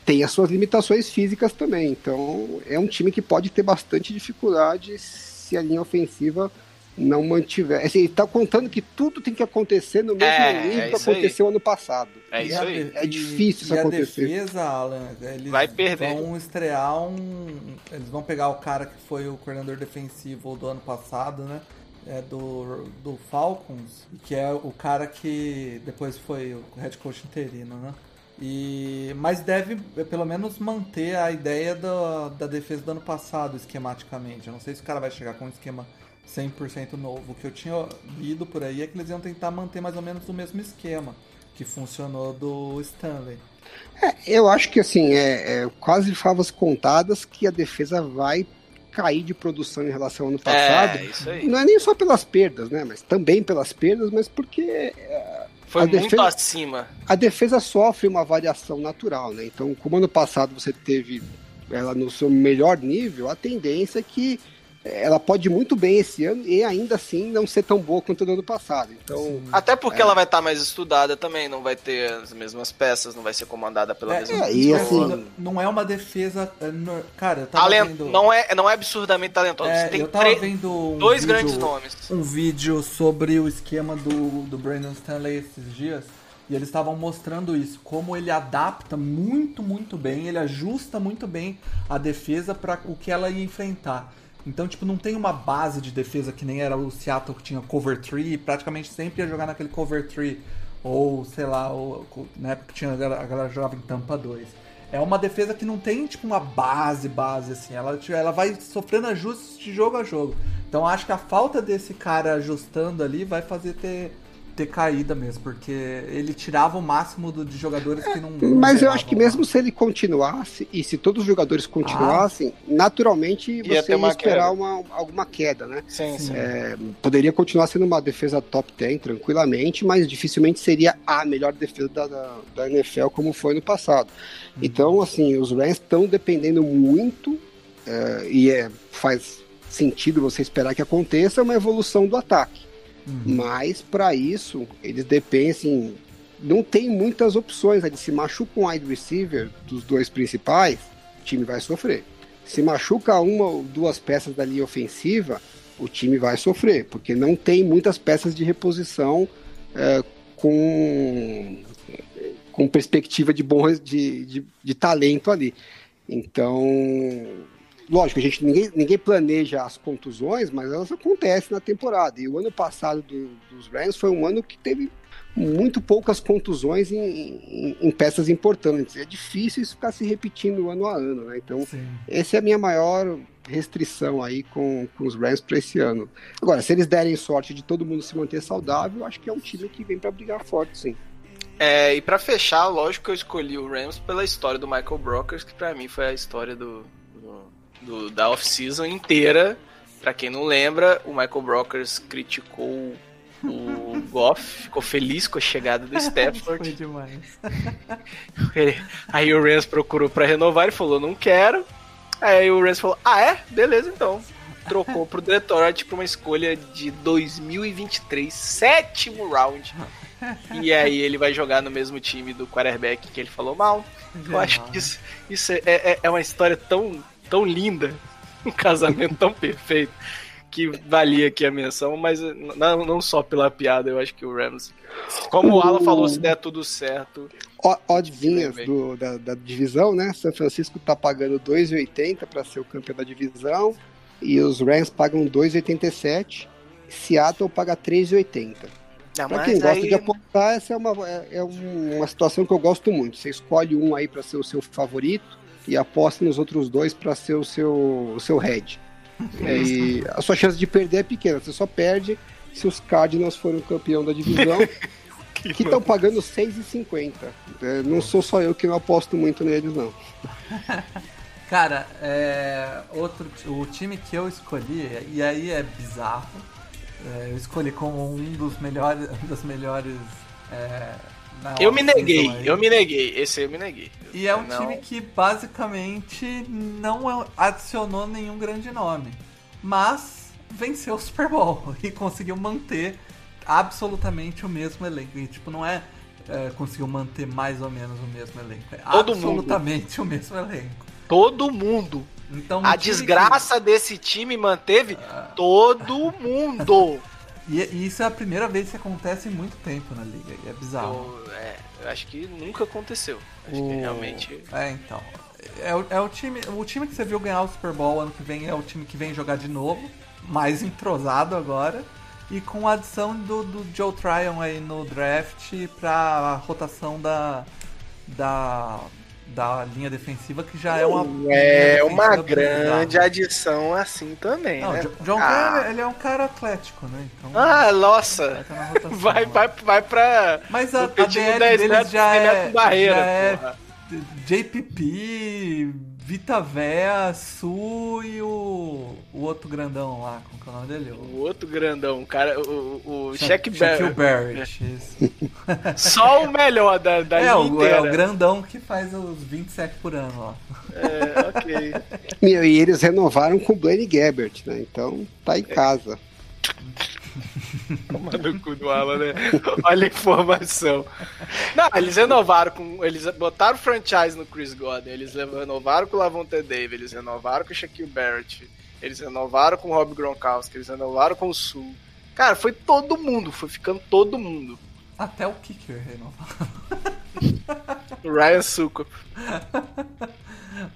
tem as suas limitações físicas também. Então é um time que pode ter bastante dificuldade se a linha ofensiva não mantiver. Assim, ele tá contando que tudo tem que acontecer no mesmo é, nível é que aconteceu aí. ano passado. É isso aí. É difícil isso e acontecer. a defesa, Alan, eles Vai perder. vão estrear um. Eles vão pegar o cara que foi o coordenador defensivo do ano passado, né? É do, do Falcons, que é o cara que depois foi o head coach interino, né? E, mas deve pelo menos manter a ideia da, da defesa do ano passado, esquematicamente. Eu não sei se o cara vai chegar com um esquema 100% novo. O que eu tinha lido por aí é que eles iam tentar manter mais ou menos o mesmo esquema que funcionou do Stanley. É, eu acho que assim, é, é quase favas contadas que a defesa vai cair de produção em relação ao ano passado. É, não é nem só pelas perdas, né? Mas também pelas perdas, mas porque é, foi a muito defesa, acima. A defesa sofre uma variação natural, né? Então, como ano passado você teve ela no seu melhor nível, a tendência é que ela pode muito bem esse ano e ainda assim não ser tão boa quanto no ano passado. Então, Até porque é... ela vai estar tá mais estudada também, não vai ter as mesmas peças, não vai ser comandada pela é, mesma é, e assim, Não é uma defesa. É, cara, eu tava Talento, vendo... não, é, não é absurdamente talentosa. É, tem eu tava três, vendo um dois vídeo, grandes nomes. Um vídeo sobre o esquema do, do Brandon Stanley esses dias. E eles estavam mostrando isso, como ele adapta muito, muito bem, ele ajusta muito bem a defesa para o que ela ia enfrentar. Então, tipo, não tem uma base de defesa que nem era o Seattle que tinha cover tree, praticamente sempre ia jogar naquele cover tree. Ou, sei lá, ou, na época tinha, a galera jogava em Tampa 2. É uma defesa que não tem, tipo, uma base, base, assim. Ela, tipo, ela vai sofrendo ajustes de jogo a jogo. Então, acho que a falta desse cara ajustando ali vai fazer ter decaída mesmo, porque ele tirava o máximo do, de jogadores que não. Mas eu acho que mesmo se ele continuasse, e se todos os jogadores continuassem, ah. naturalmente ia você ia esperar uma, alguma queda, né? Sim, sim. É, poderia continuar sendo uma defesa top 10 tranquilamente, mas dificilmente seria a melhor defesa da, da, da NFL como foi no passado. Uhum. Então, assim, os Rams estão dependendo muito, é, e é, faz sentido você esperar que aconteça uma evolução do ataque. Uhum. Mas para isso, eles dependem, assim, não tem muitas opções. Né? Se machuca um wide receiver dos dois principais, o time vai sofrer. Se machuca uma ou duas peças da linha ofensiva, o time vai sofrer, porque não tem muitas peças de reposição é, com, com perspectiva de bom de, de, de talento ali. Então, lógico, a gente ninguém, ninguém planeja as contusões, mas elas acontecem na temporada. E o ano passado do, dos Rams foi um ano que teve muito poucas contusões em, em, em, peças importantes. É difícil isso ficar se repetindo ano a ano, né? Então, Sim. essa é a minha maior restrição aí com, com os Rams para esse ano. Agora, se eles derem sorte de todo mundo se manter saudável, acho que é um time que vem para brigar forte, sim. É, e para fechar, lógico que eu escolhi o Rams pela história do Michael Brokers, que para mim foi a história do, do, da off-season inteira. Pra quem não lembra, o Michael Brokers criticou o Goff, ficou feliz com a chegada do Stafford. Foi demais. Aí o Rams procurou para renovar e falou: não quero. Aí o Rams falou: ah, é? Beleza então. Trocou pro Detroit pra uma escolha de 2023, sétimo round. E aí ele vai jogar no mesmo time do quarterback que ele falou mal. Eu acho que isso, isso é, é, é uma história tão tão linda, um casamento tão perfeito, que valia aqui a menção, mas não, não só pela piada, eu acho que o Rams. Como o Alan falou, se der tudo certo. Oddvinhas do, da, da, divisão, né? São Francisco tá pagando 2,80 para ser o campeão da divisão. E os Rams pagam 2,87. Seattle paga 3,80. Para quem gosta aí... de apostar, essa é uma, é, é uma situação que eu gosto muito. Você escolhe um aí para ser o seu favorito e aposta nos outros dois para ser o seu, o seu head. É, e a sua chance de perder é pequena, você só perde se os Cardinals forem o campeão da divisão, que estão pagando 6,50. É, não sou só eu que não aposto muito neles, não. Cara, é, outro, o time que eu escolhi, e aí é bizarro, é, eu escolhi como um dos melhores, um dos melhores é, eu me neguei, eu me neguei. Esse eu me neguei. E é um não... time que basicamente não adicionou nenhum grande nome. Mas venceu o Super Bowl e conseguiu manter absolutamente o mesmo elenco. E tipo, não é, é conseguiu manter mais ou menos o mesmo elenco. É Todo absolutamente mundo. o mesmo elenco. Todo mundo. Então, a desgraça que... desse time manteve uh... todo mundo. E, e, isso é a primeira vez que acontece em muito tempo na liga. E é bizarro. Eu, é, eu acho que nunca aconteceu. Acho o... que realmente. É, então. É, é, o time, o time que você viu ganhar o Super Bowl ano que vem é o time que vem jogar de novo, mais entrosado agora, e com a adição do, do Joe Tryon aí no draft pra rotação da, da da linha defensiva, que já é uma. É uma grande adição assim também. Não, né? John ah. ele é um cara atlético, né? Então, ah, nossa! Vai, vai, vai pra. Mas a, a DL deles já é, já é JPP, Vita Véia, Su e o, o outro grandão lá, como que é o nome dele? O, o outro grandão, o cara, o, o Shaq Barrett. Barrett, isso. Só o melhor da, da é, o, inteira. É o grandão que faz os 27 por ano, ó. É, ok. Meu, e eles renovaram com o Blaine Gabbert, né? Então tá em casa. Toma no cu do Alan, né? Olha a informação. Não, eles renovaram com. Eles botaram franchise no Chris Godwin, eles renovaram com o Lavonte David, eles renovaram com o Shaquille Barrett, eles renovaram com o Rob Gronkowski, eles renovaram com o Sul. Cara, foi todo mundo, foi ficando todo mundo. Até o Kicker renovado. o Ryan Succo.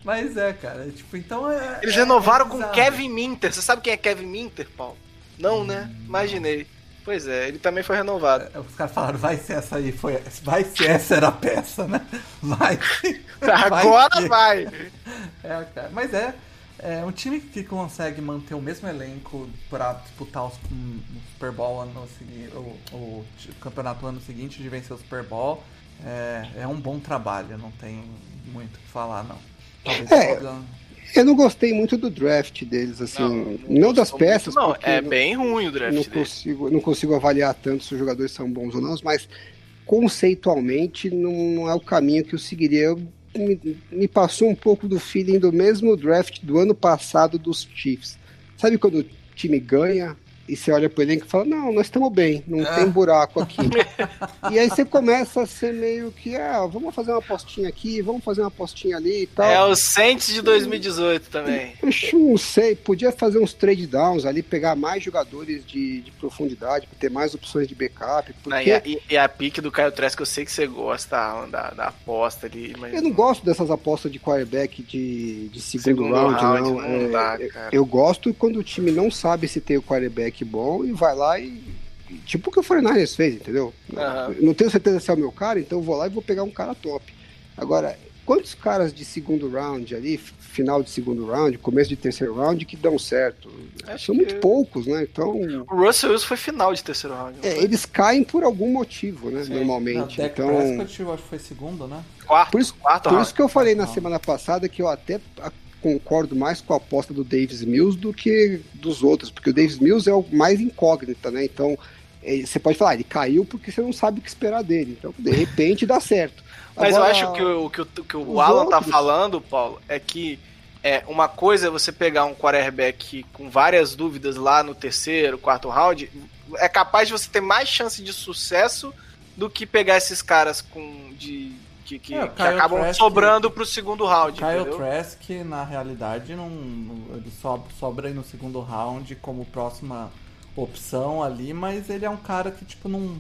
Mas é, cara, tipo, então é. Eles renovaram é com Kevin Minter. Você sabe quem é Kevin Minter, Paulo? Não, né? Imaginei. Pois é, ele também foi renovado. É, os caras falaram, vai ser essa aí, foi, vai ser essa era a peça, né? Vai. Agora vai. É, cara, mas é, É um time que consegue manter o mesmo elenco para disputar os, um, o Super Bowl ano seguinte, o, o, campeonato ano seguinte de vencer o Super Bowl é, é um bom trabalho, não tem muito o que falar não. Talvez é, eu não gostei muito do draft deles, assim. Não, não, não das peças. Não, é bem ruim o draft. Não consigo, não consigo avaliar tanto se os jogadores são bons ou não, mas conceitualmente não, é o caminho que eu seguiria. Me, me, passou um pouco do feeling do mesmo draft do ano passado dos Chiefs. Sabe quando o time ganha e você olha pro elenco e fala, não, nós estamos bem, não tem buraco aqui. e aí você começa a ser meio que, ah, vamos fazer uma apostinha aqui, vamos fazer uma apostinha ali e tal. É o Saints de 2018 também. Eu não sei, podia fazer uns trade downs ali, pegar mais jogadores de, de profundidade, ter mais opções de backup. Porque... Não, e, a, e, a, pique do Caio Trask, eu sei que você gosta da, da aposta ali, mas... Eu não gosto dessas apostas de quarterback de, de segundo, segundo round, round, não. não é, dá, eu gosto quando o time não sabe se tem o quarterback bom e vai lá e. Tipo o que o 49ers fez, entendeu? Uhum. Não tenho certeza se é o meu cara, então eu vou lá e vou pegar um cara top. Agora, quantos caras de segundo round ali, final de segundo round, começo de terceiro round, que dão certo? Acho São muito poucos, né? Então. O Russell Wilson foi final de terceiro round. É, eles caem por algum motivo, né? Sim. Normalmente. Não, então. Prescott, acho que foi segundo, né? Quarto. Por isso, quarto por isso que eu falei na semana passada que eu até concordo mais com a aposta do Davis Mills do que dos outros, porque o Davis Mills é o mais incógnita, né? Então, é, você pode falar, ele caiu porque você não sabe o que esperar dele. Então, de repente, dá certo. Mas Agora, eu acho que o que o, que o Alan tá outros... tá falando, Paulo, é que é, uma coisa é você pegar um quarterback com várias dúvidas lá no terceiro, quarto round, é capaz de você ter mais chance de sucesso do que pegar esses caras com de que, que, é, que acabam Trask, sobrando pro segundo round. Kyle Trask, na realidade, não, ele sobra, sobra aí no segundo round como próxima opção ali, mas ele é um cara que, tipo, não.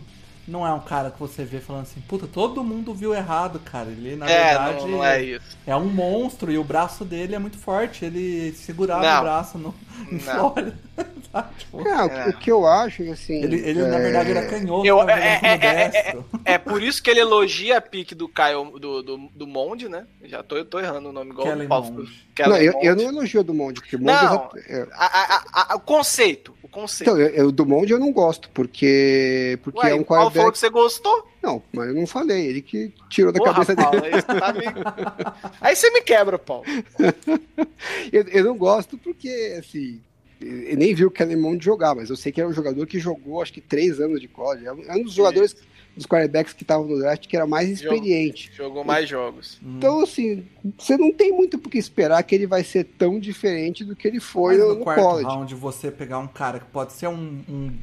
Não é um cara que você vê falando assim, puta, todo mundo viu errado, cara. Ele, na é, verdade, não, não é, isso. é um monstro e o braço dele é muito forte. Ele segurava não. o braço no, em Flórida. tipo, é, o que eu acho, assim. Ele, ele é... na verdade, era canhoto. Eu, é, é, é, é, por isso que ele elogia a pique do Caio do, do, do Monde, né? Já tô, eu tô errando o nome igual Kellen o Paulo. Não, eu, eu, não elogio do Monde, porque Monde não, já, a, a, a, o conceito. Conceito. Então, eu, eu, do Monde eu não gosto, porque, porque Ué, é um quarterback... Qual foi que você gostou? Não, mas eu não falei, ele que tirou da Porra, cabeça Paulo, dele. Aí você, tá me... aí você me quebra, Paulo. eu, eu não gosto porque, assim, eu nem vi o Kellen Mond jogar, mas eu sei que era um jogador que jogou acho que três anos de college. É um dos jogadores, dos quarterbacks que estavam no draft, que era mais experiente. Jogou mais jogos. Então, assim, você não tem muito por que esperar que ele vai ser tão diferente do que ele foi mas no, no quarto college. round você pegar um cara que pode ser um, um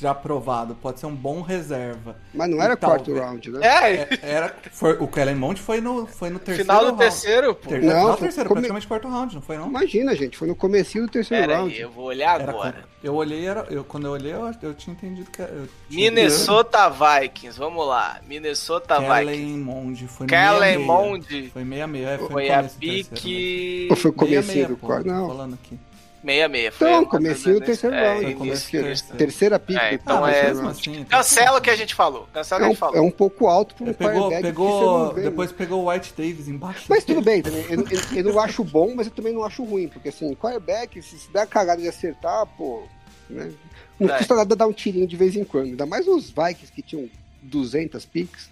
já aprovado, pode ser um bom reserva. Mas não era quarto round, né? É, é, era, foi, o Kellen Mond foi no, foi no terceiro Final do round. terceiro, pô. Ter, não, não terceiro, come... praticamente quarto round, não foi não? Imagina, gente, foi no comecinho do terceiro Pera round. Aí, eu vou olhar agora. Era, eu olhei, era, eu, quando eu olhei, eu, eu tinha entendido que... Eu Minnesota Vikings, vamos lá. Minnesota Kellen Vikings. Mond, foi Kellen Mond. Foi meia meia, é, foi, foi a pique... Ou foi o comecinho do quarto? Não. falando aqui. 66. Foi então, comecinho do terceiro é, round. Comecinho, terceira pick. É, então ah, é. Assim, cancela o que a gente falou. Cancela é um, que a gente falou. É um pouco alto para um pegou, pegou Depois pegou o White Davis embaixo. Mas tudo bem, também. Eu, eu, eu, não acho bom, mas eu também não acho ruim. Porque assim, quarterback, se, se der cagada de acertar, pô. Né? Não é. custa nada dar um tirinho de vez em quando. Ainda mais os Vikings que tinham 200 picks.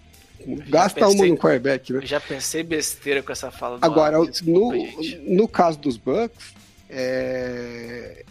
Gasta pensei, uma no quarterback, né? Já pensei besteira com essa fala do Agora, no, no caso dos Bucks, é,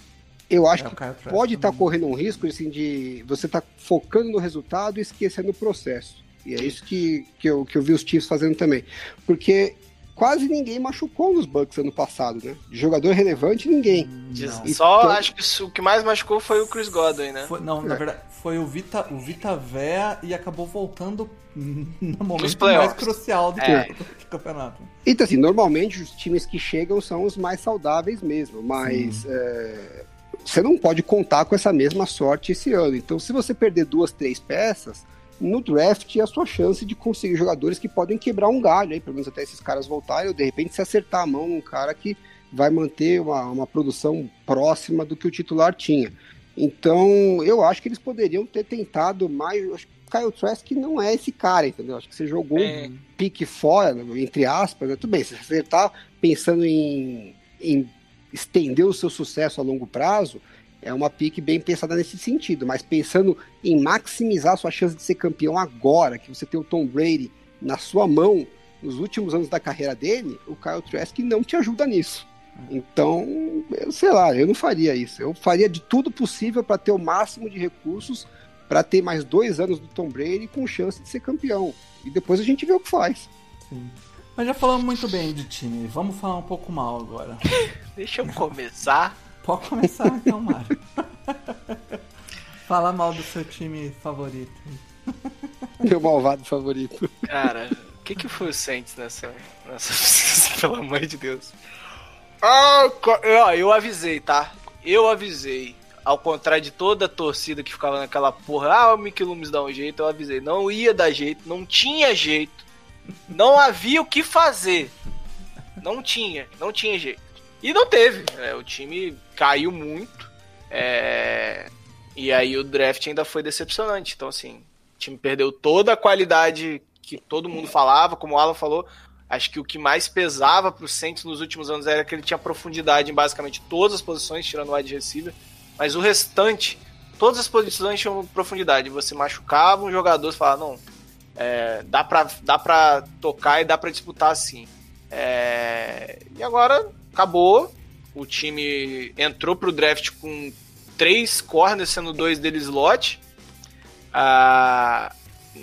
eu acho é, que pode estar tá correndo um risco assim, de você estar tá focando no resultado e esquecendo o processo. E é isso que, que, eu, que eu vi os Chiefs fazendo também. Porque quase ninguém machucou nos Bucks ano passado, né? De jogador relevante, ninguém. Só então... acho que o que mais machucou foi o Chris Godwin, né? Foi, não, é. na verdade, foi o Vita, o Vita Véia e acabou voltando no momento mais crucial do, é. do, campeonato. Então, assim, normalmente os times que chegam são os mais saudáveis mesmo, mas é, você não pode contar com essa mesma sorte esse ano. Então, se você perder duas, três peças, no draft a sua chance de conseguir jogadores que podem quebrar um galho aí, pelo menos até esses caras voltarem, ou de repente se acertar a mão num cara que vai manter uma, uma produção próxima do que o titular tinha. Então, eu acho que eles poderiam ter tentado mais. Acho que o Kyle Trask não é esse cara, entendeu? Acho que você jogou é. um pique fora, entre aspas, né? Tudo bem, se você tá pensando em, em estender o seu sucesso a longo prazo, é uma pique bem pensada nesse sentido. Mas pensando em maximizar sua chance de ser campeão agora, que você tem o Tom Brady na sua mão nos últimos anos da carreira dele, o Kyle Trask não te ajuda nisso. Então, eu sei lá, eu não faria isso. Eu faria de tudo possível para ter o máximo de recursos para ter mais dois anos do Tom Brady com chance de ser campeão. E depois a gente vê o que faz. Sim. Mas já falamos muito bem de time. Vamos falar um pouco mal agora. Deixa eu começar. Pode começar então, Mário. Fala mal do seu time favorito. Meu malvado favorito. Cara, o que, que foi o Saints nessa, nessa. Pelo amor de Deus. Ah, eu, eu avisei, tá? Eu avisei. Ao contrário de toda a torcida que ficava naquela porra, ah, o Mickey Loomis dá um jeito, eu avisei. Não ia dar jeito, não tinha jeito. Não havia o que fazer. Não tinha, não tinha jeito. E não teve. É, o time caiu muito. É... E aí o draft ainda foi decepcionante. Então, assim, o time perdeu toda a qualidade que todo mundo falava, como o Alan falou. Acho que o que mais pesava para o Saints nos últimos anos era que ele tinha profundidade em basicamente todas as posições, tirando o wide receiver. Mas o restante, todas as posições tinham profundidade. Você machucava um jogador, você falava, não, é, dá, para dá pra tocar e dá para disputar assim. É, e agora acabou. O time entrou pro draft com três corners, sendo dois deles slot. Ah,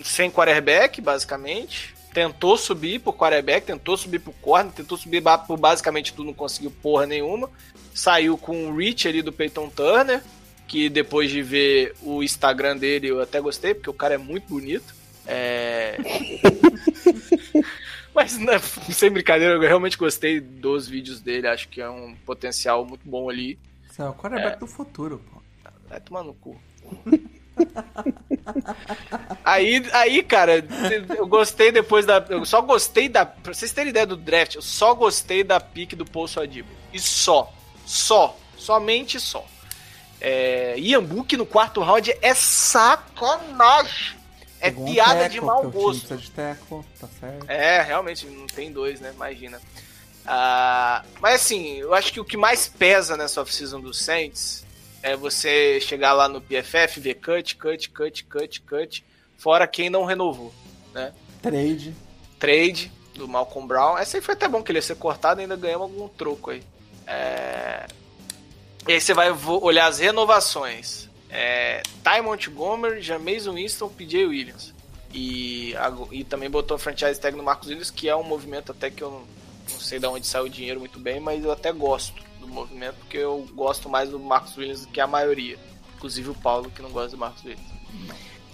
sem quarterback, basicamente. Tentou subir pro quarterback, tentou subir pro corner, tentou subir por basicamente tudo, não conseguiu porra nenhuma. Saiu com o reach ali do Peyton Turner, que depois de ver o Instagram dele eu até gostei, porque o cara é muito bonito. É... Mas, né, sem brincadeira, eu realmente gostei dos vídeos dele. Acho que é um potencial muito bom ali. Você é o quarterback é... do futuro, pô. Vai tomar no cu. aí, aí, cara, eu gostei depois da. Eu só gostei da. Pra vocês terem ideia do draft, eu só gostei da pique do Poço Adibo. E só. Só. Somente só. É, Ian Book no quarto round é sacanagem. É Pegou piada um teco, de mau gosto. De teco, tá. É, realmente, não tem dois, né? Imagina. Uh, mas assim, eu acho que o que mais pesa nessa off-season do Saints é você chegar lá no PFF, ver cut, cut, cut, cut, cut, fora quem não renovou, né? Trade. Trade do Malcolm Brown. Essa aí foi até bom que ele ia ser cortado e ainda ganhamos algum troco aí. É... E aí você vai olhar as renovações é, Ty Montgomery, Jameson Winston, PJ Williams. E, e também botou a franchise tag no Marcos Williams, que é um movimento até que eu não, não sei de onde saiu o dinheiro muito bem, mas eu até gosto do movimento, porque eu gosto mais do Marcos Williams do que a maioria. Inclusive o Paulo, que não gosta do Marcos Williams.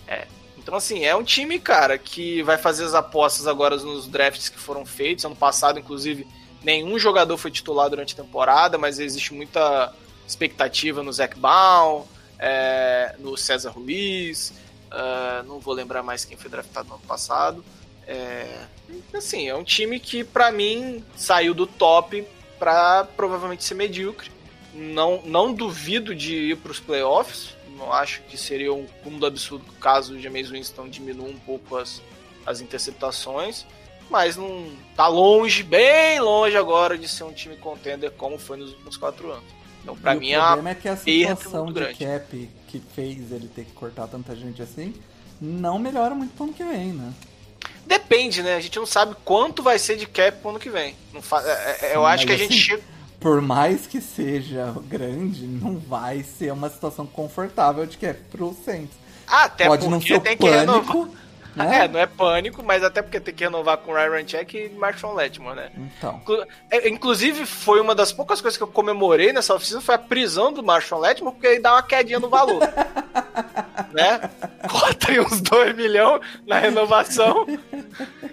É. Então, assim, é um time, cara, que vai fazer as apostas agora nos drafts que foram feitos. Ano passado, inclusive, nenhum jogador foi titular durante a temporada, mas existe muita expectativa no Zach Baum, é, no César Ruiz, uh, não vou lembrar mais quem foi draftado no ano passado. É, assim, é um time que para mim saiu do top para provavelmente ser medíocre. Não, não duvido de ir para os playoffs. Não acho que seria um cúmulo absurdo caso o James Winston diminua um pouco as, as interceptações. Mas não tá longe, bem longe agora de ser um time contender como foi nos últimos quatro anos. Então, pra e mim, o problema é que a situação de grande. cap que fez ele ter que cortar tanta gente assim não melhora muito pro ano que vem, né? Depende, né? A gente não sabe quanto vai ser de cap pro ano que vem. Não fa... É, é, eu acho que a gente assim, chega. Por mais que seja grande, não vai ser uma situação confortável de cap pro Saints. Ah, até Pode não ser tem pânico, que renovar. Né? É, não é pânico, mas até porque tem que renovar com Ryan Check e Marshall Letmore, né? Então. É, inclusive, foi uma das poucas coisas que eu comemorei nessa oficina foi a prisão do Marshall Letmore, porque ele dá uma quedinha no valor. né? Corta aí uns 2 milhões na renovação.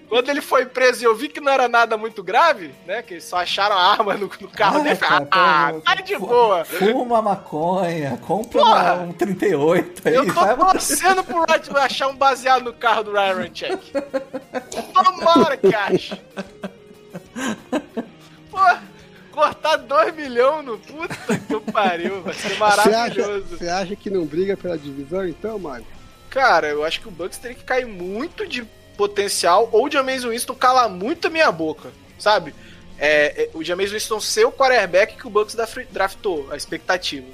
Quando ele foi preso e eu vi que não era nada muito grave, né? Que eles só acharam a arma no, no carro ah, dele. Cara, ah, tá de boa. Fuma maconha, compra Porra, um 38 aí. Eu tô torcendo pro Letmore achar um baseado no carro do Ryan Check. Tomara ache. Pô, cortar 2 milhões no puta que pariu, vai ser maravilhoso. Você acha, acha, que não briga pela divisão então, mano? Cara, eu acho que o Bucks teria que cair muito de potencial ou de Amazing Winston calar muito a minha boca, sabe? é, é, o James Winston ser o quarterback que o Bucks draftou, a expectativa.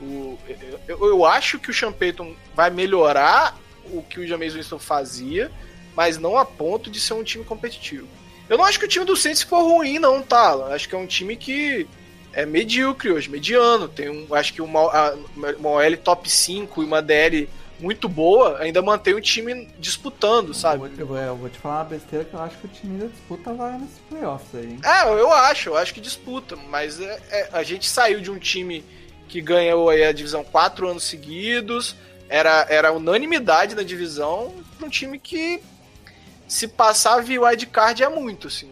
O, eu, eu, acho que o Sean Payton vai melhorar o que o James Winston fazia, mas não a ponto de ser um time competitivo. Eu não acho que o time do Saints ficou ruim, não, tá? Eu acho que é um time que é medíocre hoje, mediano. Tem um, acho que uma, uma OL top 5 e uma DL muito boa, ainda mantém o time disputando, sabe? Eu vou, eu vou, te falar uma besteira que eu acho que o time ainda disputa vaga nesses playoffs aí. Hein? É, eu acho, eu acho que disputa, mas é, é, a gente saiu de um time que ganhou a divisão quatro anos seguidos, era, era unanimidade na divisão, para um time que se passar via wildcard é muito, assim.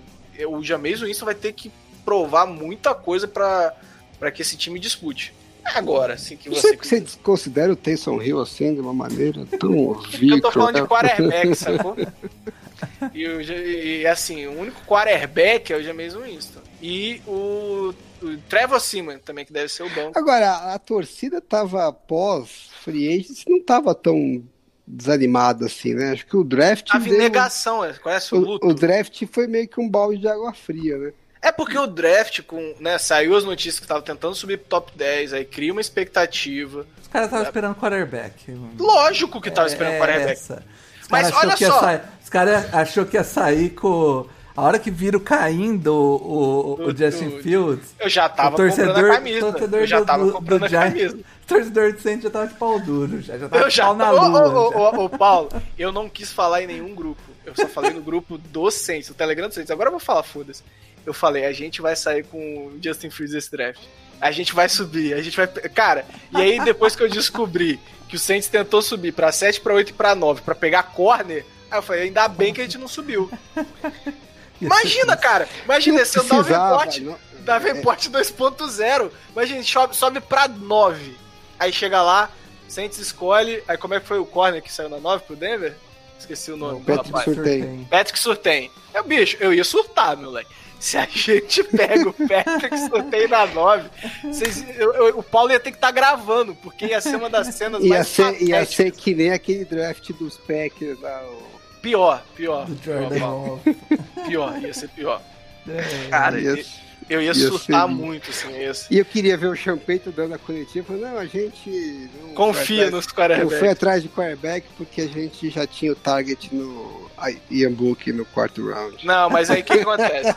O James Winston vai ter que provar muita coisa para que esse time dispute. Agora, assim, que você. Você, você considera o Taysom Hill assim, de uma maneira tão vítima. eu tô falando de né? quarterback, sacou? e, e, assim, o único quarterback é o James Winston. E o, o Trevor Simon também, que deve ser o banco. Agora, a torcida tava pós free agents, não tava tão desanimada assim, né? Acho que o draft. Tava em negação, é, conhece o, o luto? O draft foi meio que um balde de água fria, né? É porque o draft, com, né, saiu as notícias que estavam tentando subir pro top 10, aí cria uma expectativa. Os caras estavam é. esperando quarterback. Lógico que estavam é, esperando quarterback. Essa. Mas olha só. Sair, os caras achou que ia sair com. A hora que viram caindo o, o, o Justin do, Fields. Eu já tava torcedor, comprando a camisa. Torcedor eu já tava do, comprando do a camisa. O torcedor do Saints já tava de pau duro. Já, já tava eu de já, pau na lua. Ô, Paulo, eu não quis falar em nenhum grupo. Eu só falei no grupo do Saints, o Telegram do Saints. Agora eu vou falar, foda-se eu falei, a gente vai sair com o Justin Fields esse draft. A gente vai subir, a gente vai. Cara, e aí depois que eu descobri que o Saints tentou subir pra 7, pra 8 e pra 9 pra pegar corner, aí eu falei, ainda bem que a gente não subiu. Imagina, cara! Imagina, se eu Davenport, não... Davenport 2.0, imagina, sobe, sobe pra 9. Aí chega lá, Saints escolhe, aí como é que foi o corner que saiu na 9 pro Denver? Esqueci o nome. Patrick Surtain. Patrick Surtain. É o bicho, eu ia surtar, meu moleque. Se a gente pega o Patrick Surtain na 9, vocês, eu, eu, o Paulo ia ter que estar tá gravando, porque ia ser uma das cenas ia mais ser, Ia ser que nem aquele draft dos Packers lá. O... Pior, pior. Pior, pior, ia ser pior. É, Cara, ia... Eu ia, ia surtar ser... muito, assim. Ia... E eu queria ver o Champeito dando a coletiva. Não, a gente. Confia nos quarterbacks. Não foi atrás de quarterback porque a gente já tinha o target no Ian Book no quarto round. Não, mas aí o que acontece?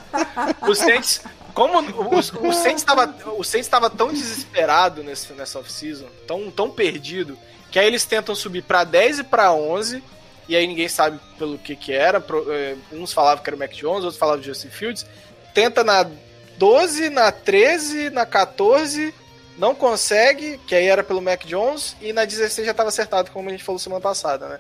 o Saints. Como o, o Saints estava o Saints estava tão desesperado nesse, nessa off-season, tão, tão perdido, que aí eles tentam subir para 10 e para 11, e aí ninguém sabe pelo que que era. É, uns falavam que era o Mac Jones, outros falavam de Justin Fields. Tenta na 12, na 13, na 14, não consegue, que aí era pelo Mac Jones, e na 16 já estava acertado, como a gente falou semana passada, né?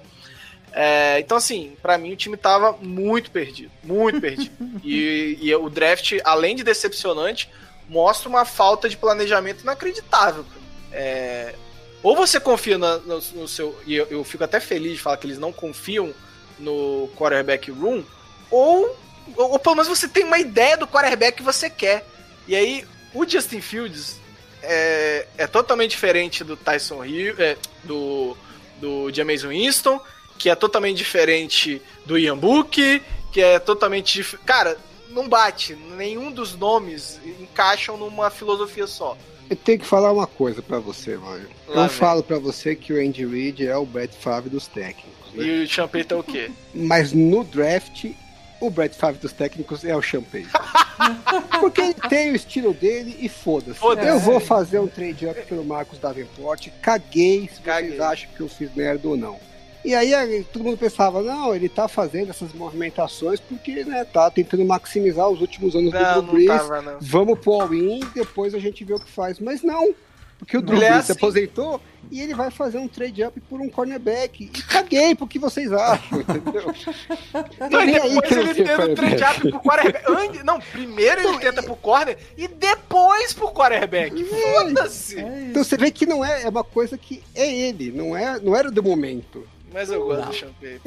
É, então, assim, para mim o time tava muito perdido, muito perdido. E, e, o draft, além de decepcionante, mostra uma falta de planejamento inacreditável. É, ou você confia no, no, no seu. E eu, eu, fico até feliz de falar que eles não confiam no quarterback room, ou ou, ou pelo menos você tem uma ideia do quarterback que você quer. E aí, o Justin Fields é, é totalmente diferente do Tyson Hill, é, do, do James Winston, que é totalmente diferente do Ian Book, que é totalmente diferente. Cara, não bate. Nenhum dos nomes encaixam numa filosofia só. Eu tenho que falar uma coisa para você, mano. Eu vem. falo para você que o Andy Reid é o Brett Favre dos técnicos. Né? E o Champeta é o quê? Mas no draft o Brett Favre dos técnicos é o Champagne. Porque ele tem o estilo dele e foda-se. Foda eu vou fazer um trade up pelo Marcos Davenport. Caguei se Caguei. vocês acham que eu fiz merda ou não. E aí todo mundo pensava, não, ele tá fazendo essas movimentações porque, né, tá tentando maximizar os últimos anos não, do Drew Brees. Vamos pro all-in, depois a gente vê o que faz. Mas não, porque o Drew Brees assim. se aposentou e ele vai fazer um trade-up por um cornerback. E caguei pro que vocês acham, entendeu? Não, e depois ele tenta o trade-up pro quarterback. Não, primeiro ele tenta pro corner e depois pro quarterback. Foda-se! É então você vê que não é, é uma coisa que é ele, não, é, não era do momento. Mas eu gosto não. do Champagne.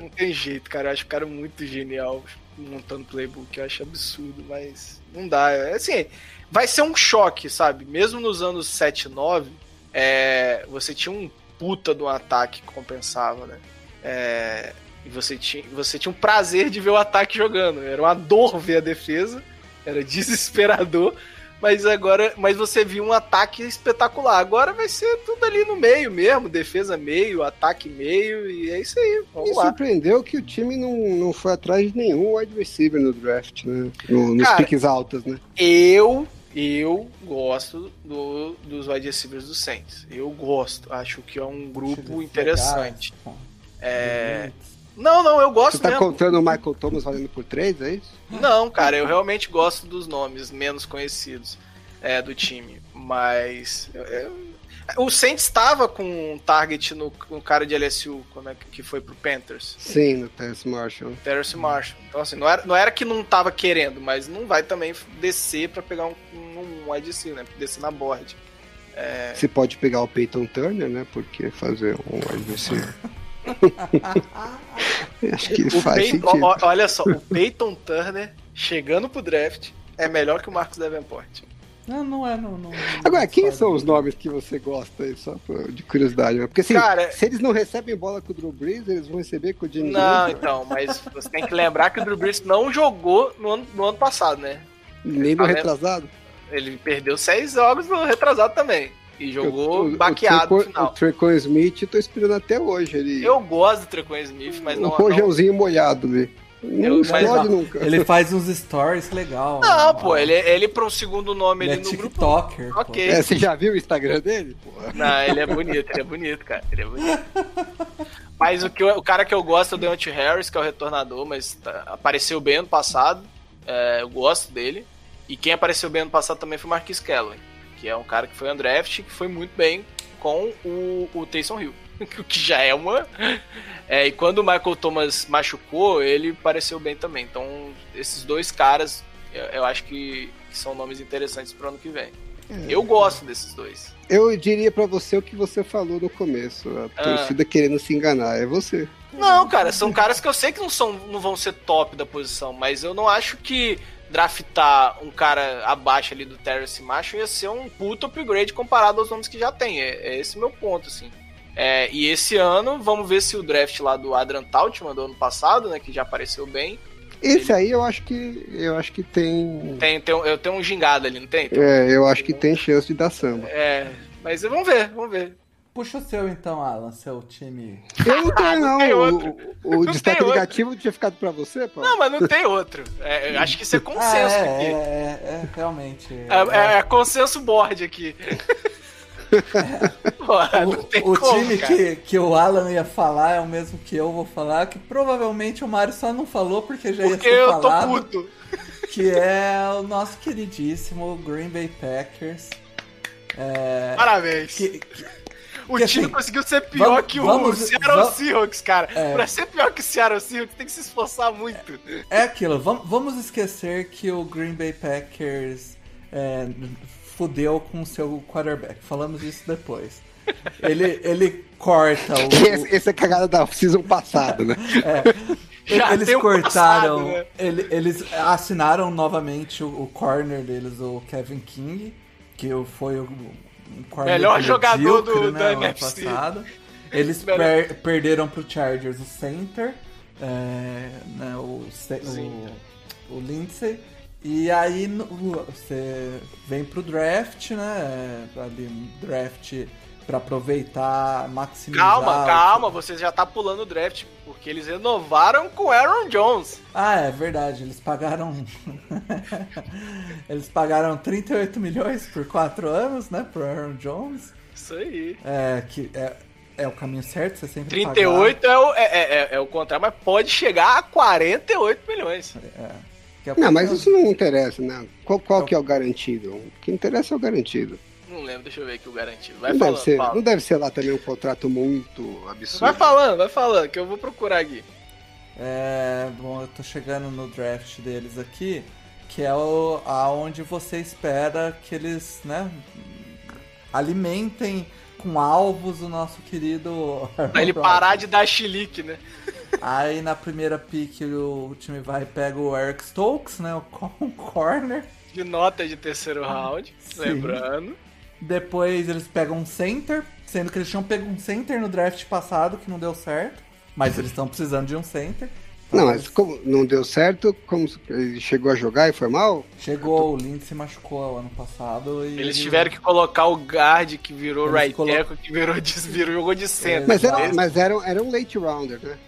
não tem jeito, cara. Eu acho o cara muito genial montando playbook. Eu acho absurdo, mas não dá. É assim, vai ser um choque, sabe? Mesmo nos anos 7 e 9, é, você tinha um puta do ataque que compensava, né? É, e você tinha, você tinha um prazer de ver o ataque jogando. Era uma dor ver a defesa. Era desesperador. Mas agora, mas você viu um ataque espetacular. Agora vai ser tudo ali no meio mesmo, defesa meio, ataque meio, e é isso aí. Vamos Me lá. surpreendeu que o time não, não foi atrás de nenhum wide receiver no draft, né? No- nos Cara, piques altos, né? Eu, eu gosto do, dos wide receivers do Saints. Eu gosto. Acho que é um grupo interessante. É... Não, não, eu gosto Você tá mesmo. contando o Michael Thomas valendo por três, é isso? Não, cara, eu realmente gosto dos nomes menos conhecidos é, do time. Mas. eu- eu- o Saints estava com um target no, no cara de LSU, como é que, foi pro Panthers. Sim, no Terrence Marshall. Terrence Marshall. Então, assim, não era, não era que não tava querendo, mas não vai também descer pra pegar um, um, um receiver, né? Descer na board. Você pode pegar o Peyton Turner, né? Porque fazer um receiver. Acho que O faz Peyton- olha só, o Peyton Turner chegando pro draft é melhor que o Marcos Davenport. Não, não é. Não, não, Agora, quem não são os nomes que você gosta aí, só de curiosidade? Porque assim, Cara- se eles não recebem bola com o Drew Brees, eles vão receber com o James Não, então, mas você tem que lembrar que o Drew Brees não jogou no ano, no ano passado, né? nem no Tá retrasado. Ele perdeu seis jogos no retrasado também. E jogou O- o- baqueado o no Treco- final. O Trecon Smith, eu tô esperando até hoje. Ele, Eu gosto do Trequan Smith, mas o não. não rojãozinho molhado ali. Não mas explode não. nunca. Ele faz uns stories legal. Não, né? pô, ele, ele pro segundo nome Ele é ali no grupo. TikToker. pô. Ok. É, você já viu o Instagram dele? Porra. Não, ele é bonito, ele é bonito, cara. Ele é bonito. Mas o, que eu- o cara que eu gosto é o Deontay Harris, que é o retornador, mas tá- apareceu bem ano passado. É, eu gosto dele. E quem apareceu bem ano passado também foi o Marquis Calloway, que é um cara que foi undraft e que foi muito bem com o, o Taysom Hill. O que já é uma. É, e quando o Michael Thomas machucou, ele pareceu bem também. Então, esses dois caras, eu, eu acho que, que são nomes interessantes pro ano que vem. Eu gosto desses dois. Eu diria pra você o que você falou no começo. A Ah. torcida querendo se enganar. É você. Não, cara, são caras que eu sei que não, são, não vão ser top da posição, mas eu não acho que draftar um cara abaixo ali do Terrace Macho ia ser um puto upgrade comparado aos nomes que já tem. É, é esse meu ponto, assim. É, e esse ano, vamos ver se o draft lá do Adrian Tautman do ano passado, né, que já apareceu bem, Esse aí eu acho que eu acho que tem. tem, tem, eu tenho um gingado ali, não tem? É, eu acho que tem chance de dar samba. É, mas vamos ver, vamos ver. Puxa o seu então, Alan, seu time. Eu não tenho, Não não. tem O, outro. o, o Não destaque negativo tinha ficado pra você, pô? Não, mas não tem outro. É, eu acho que isso é Ah, consenso é, aqui. é, é, é, realmente. É, é- é consenso board aqui. Porra, tem o como, time cara. que, que o Alan ia falar é o mesmo que eu vou falar, que provavelmente o Mário só não falou porque já Porque ia ser eu tô puto. que é o nosso queridíssimo Green Bay Packers. É, Parabéns. que- que- o que time assim, conseguiu ser pior vamos- que o vamos- Seattle vamos- Seahawks, cara. É. Pra ser pior que o Seattle Seahawks, tem que se esforçar muito. é aquilo, vamos, vamos esquecer que o Green Bay Packers é, fudeu com o seu quarterback. Falamos disso depois. Ele, ele corta o, Esse, esse é cagada da season passada, né? Já eles cortaram, passado, né? ele- eles assinaram novamente o, o corner deles, o Kevin King, que foi o um corner Melhor jogador do- da né, ano NFC. passado. Eles per- perderam pro Chargers o center, é, né, o, o, o Lindsay. E aí você vem pro draft, né? é, Ali um draft pra aproveitar, maximizar. Calma, o- calma, você já tá pulando o draft, porque eles renovaram com o Aaron Jones. Ah, é verdade, eles pagaram. eles pagaram 38 milhões por 4 anos, né? Pro Aaron Jones. Isso aí. É, que é, é o caminho certo, você sempre 38 é o, é, é, é- o contrário, mas pode chegar a 48 milhões. pagar. É Não, mas isso não interessa, né? Qual, qual que é o garantido? O que interessa é o garantido. Não lembro, deixa eu ver aqui o garantido. Vai Não falando, deve, ser, fala. não deve ser lá também um contrato muito absurdo. Vai falando, vai falando, que eu vou procurar aqui. É, bom, eu tô chegando no draft deles aqui, que é o aonde você espera que eles, né, alimentem com alvos o nosso querido Pra ele parar de dar chilique, né? Aí na primeira pick o time vai e pega o Eric Stokes, né, o co- o corner. De nota de terceiro round, Sim. lembrando. Depois eles pegam um center, sendo que eles tinham pego um center no draft passado que não deu certo, mas eles estão precisando de um center. Não, mas como não deu certo, como ele chegou a jogar e foi mal? Chegou, o Lindsay se machucou ano passado e. Eles tiveram que colocar o guard que virou Eles right colo- tackle, que virou, des- virou jogou de centro. Mas era, mas era, era um late rounder, né?